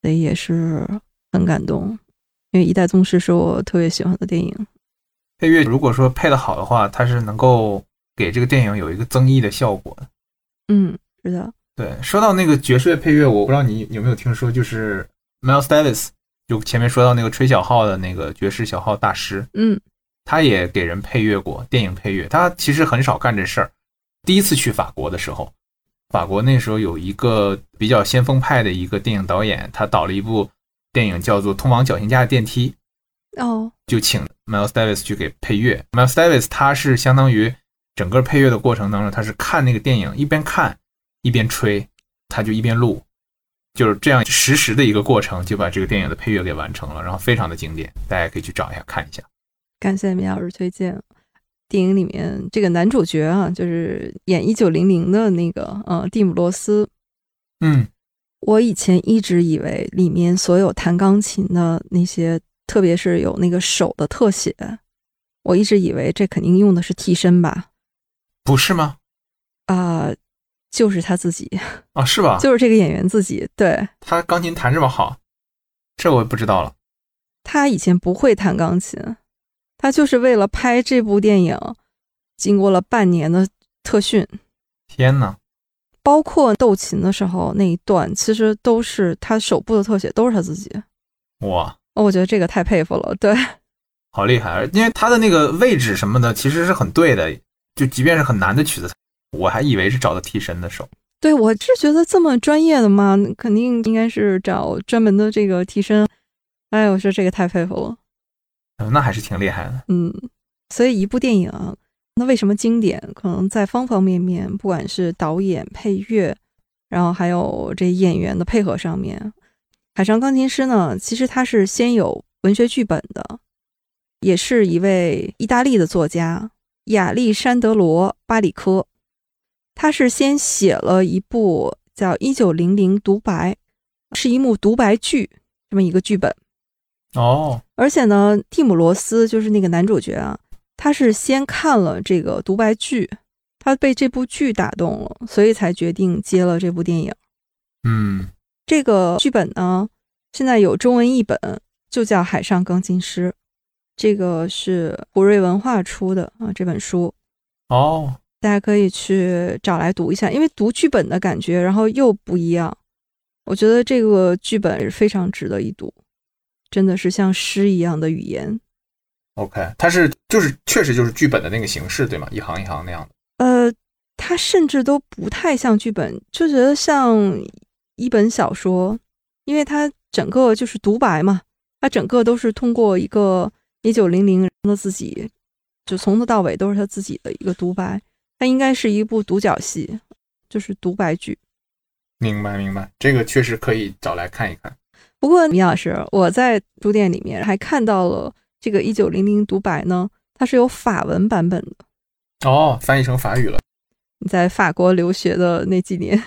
所以也是很感动。因为《一代宗师》是我特别喜欢的电影，配乐如果说配的好的话，它是能够给这个电影有一个增益的效果的。嗯，是的，对。说到那个爵士乐配乐，我不知道你有没有听说，就是 Miles Davis，就前面说到那个吹小号的那个爵士小号大师，嗯。他也给人配乐过电影配乐，他其实很少干这事儿。第一次去法国的时候，法国那时候有一个比较先锋派的一个电影导演，他导了一部电影叫做《通往绞刑架的电梯》，哦，就请 Miles Davis 去给配乐。Miles Davis 他是相当于整个配乐的过程当中，他是看那个电影一边看一边吹，他就一边录，就是这样实时的一个过程，就把这个电影的配乐给完成了，然后非常的经典，大家可以去找一下看一下。感谢米老师推荐。电影里面这个男主角啊，就是演一九零零的那个呃蒂姆罗斯。嗯，我以前一直以为里面所有弹钢琴的那些，特别是有那个手的特写，我一直以为这肯定用的是替身吧？不是吗？啊，就是他自己啊，是吧？就是这个演员自己。对，他钢琴弹这么好，这我不知道了。他以前不会弹钢琴。他就是为了拍这部电影，经过了半年的特训。天呐！包括斗琴的时候那一段，其实都是他手部的特写，都是他自己。哇！我觉得这个太佩服了。对，好厉害！因为他的那个位置什么的，其实是很对的。就即便是很难的曲子，我还以为是找的替身的手。对，我是觉得这么专业的嘛，肯定应该是找专门的这个替身。哎，我说这个太佩服了。那还是挺厉害的，嗯，所以一部电影，那为什么经典？可能在方方面面，不管是导演、配乐，然后还有这演员的配合上面，《海上钢琴师》呢，其实他是先有文学剧本的，也是一位意大利的作家亚历山德罗·巴里科，他是先写了一部叫《一九零零独白》，是一幕独白剧这么一个剧本。哦，而且呢，蒂姆·罗斯就是那个男主角啊，他是先看了这个独白剧，他被这部剧打动了，所以才决定接了这部电影。嗯，这个剧本呢，现在有中文译本，就叫《海上钢琴师》，这个是普瑞文化出的啊，这本书。哦，大家可以去找来读一下，因为读剧本的感觉，然后又不一样。我觉得这个剧本是非常值得一读。真的是像诗一样的语言。OK，它是就是确实就是剧本的那个形式，对吗？一行一行那样的。呃，它甚至都不太像剧本，就觉得像一本小说，因为它整个就是独白嘛，它整个都是通过一个一九零零人的自己，就从头到尾都是他自己的一个独白。它应该是一部独角戏，就是独白剧。明白明白，这个确实可以找来看一看。不过，米老师，我在书店里面还看到了这个一九零零独白呢，它是有法文版本的。哦，翻译成法语了。你在法国留学的那几年，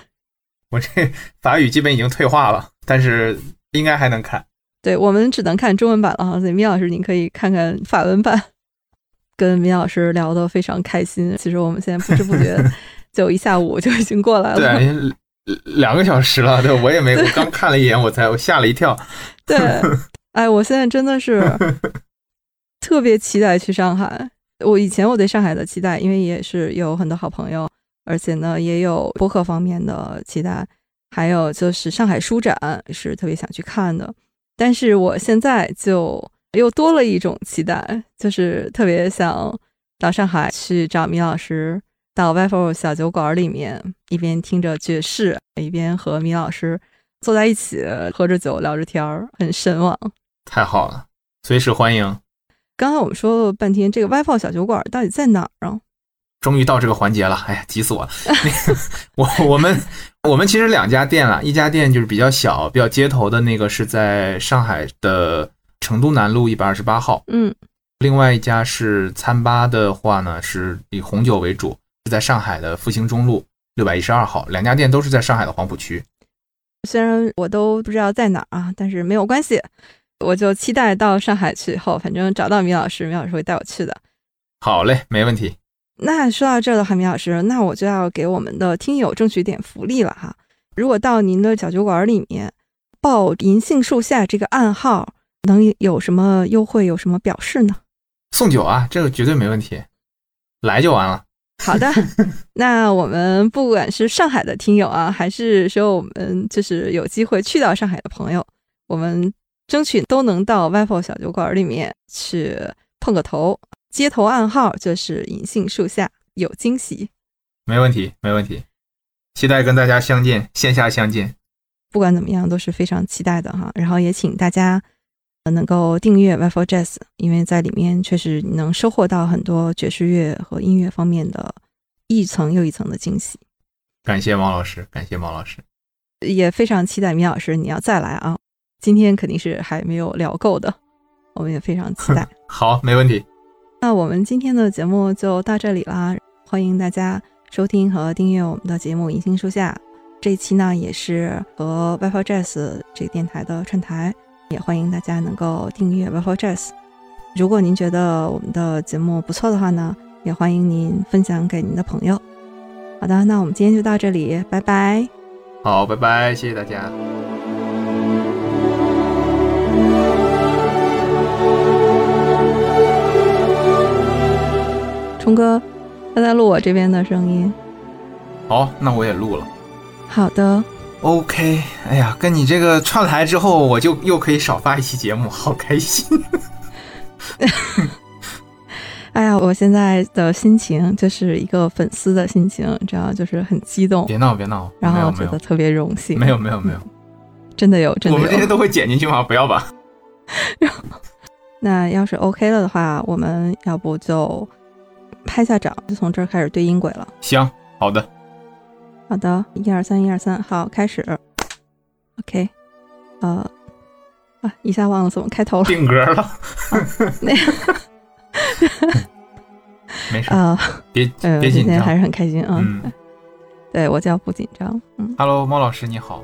我这 (laughs) 法语基本已经退化了，但是应该还能看。对我们只能看中文版了哈，所以米老师您可以看看法文版。跟米老师聊得非常开心，其实我们现在不知不觉 (laughs) 就一下午就已经过来了。对。(laughs) 两个小时了，对，我也没，我刚看了一眼，我才我吓了一跳。对，哎，我现在真的是特别期待去上海。我以前我对上海的期待，因为也是有很多好朋友，而且呢也有播客方面的期待，还有就是上海书展是特别想去看的。但是我现在就又多了一种期待，就是特别想到上海去找米老师，到 v i f o 小酒馆里面，一边听着爵士，一边和米老师坐在一起喝着酒聊着天儿，很神往。太好了，随时欢迎。刚才我们说了半天，这个 w i f o 小酒馆到底在哪儿啊？终于到这个环节了，哎呀，急死我了！(laughs) 我我们我们其实两家店啊，一家店就是比较小、比较街头的那个，是在上海的成都南路一百二十八号。嗯，另外一家是餐吧的话呢，是以红酒为主，是在上海的复兴中路六百一十二号。两家店都是在上海的黄浦区。虽然我都不知道在哪儿啊，但是没有关系，我就期待到上海去以后，反正找到米老师，米老师会带我去的。好嘞，没问题。那说到这儿的话，米老师，那我就要给我们的听友争取点福利了哈。如果到您的小酒馆里面报“银杏树下”这个暗号，能有什么优惠？有什么表示呢？送酒啊，这个绝对没问题，来就完了。好的，(laughs) 那我们不管是上海的听友啊，还是说我们就是有机会去到上海的朋友，我们争取都能到 v i f o 小酒馆里面去碰个头。街头暗号就是银杏树下有惊喜，没问题，没问题，期待跟大家相见，线下相见。不管怎么样，都是非常期待的哈。然后也请大家能够订阅 o Jazz，因为在里面确实能收获到很多爵士乐和音乐方面的一层又一层的惊喜。感谢王老师，感谢王老师，也非常期待米老师你要再来啊！今天肯定是还没有聊够的，我们也非常期待。(laughs) 好，没问题。那我们今天的节目就到这里啦，欢迎大家收听和订阅我们的节目《银杏树下》。这一期呢也是和 w i f i Jazz 这个电台的串台，也欢迎大家能够订阅 w i f i Jazz。如果您觉得我们的节目不错的话呢，也欢迎您分享给您的朋友。好的，那我们今天就到这里，拜拜。好，拜拜，谢谢大家。冲哥，他在录我这边的声音。好，那我也录了。好的。OK，哎呀，跟你这个串台之后，我就又可以少发一期节目，好开心。(laughs) 哎呀，我现在的心情就是一个粉丝的心情，这样就是很激动。别闹，别闹。然后觉得特别荣幸。没有，没有，没有。真的有，真的有。我们这些都会剪进去吗？(laughs) 不要吧。(laughs) 那要是 OK 了的话，我们要不就。拍下掌，就从这儿开始对音轨了。行，好的，好的，一二三，一二三，好，开始。OK，呃，啊，一下忘了怎么开头了。定格了。(laughs) 那 (laughs) 没事啊，别别紧张，还是很开心啊。对我叫不紧张。嗯，Hello，猫老师你好。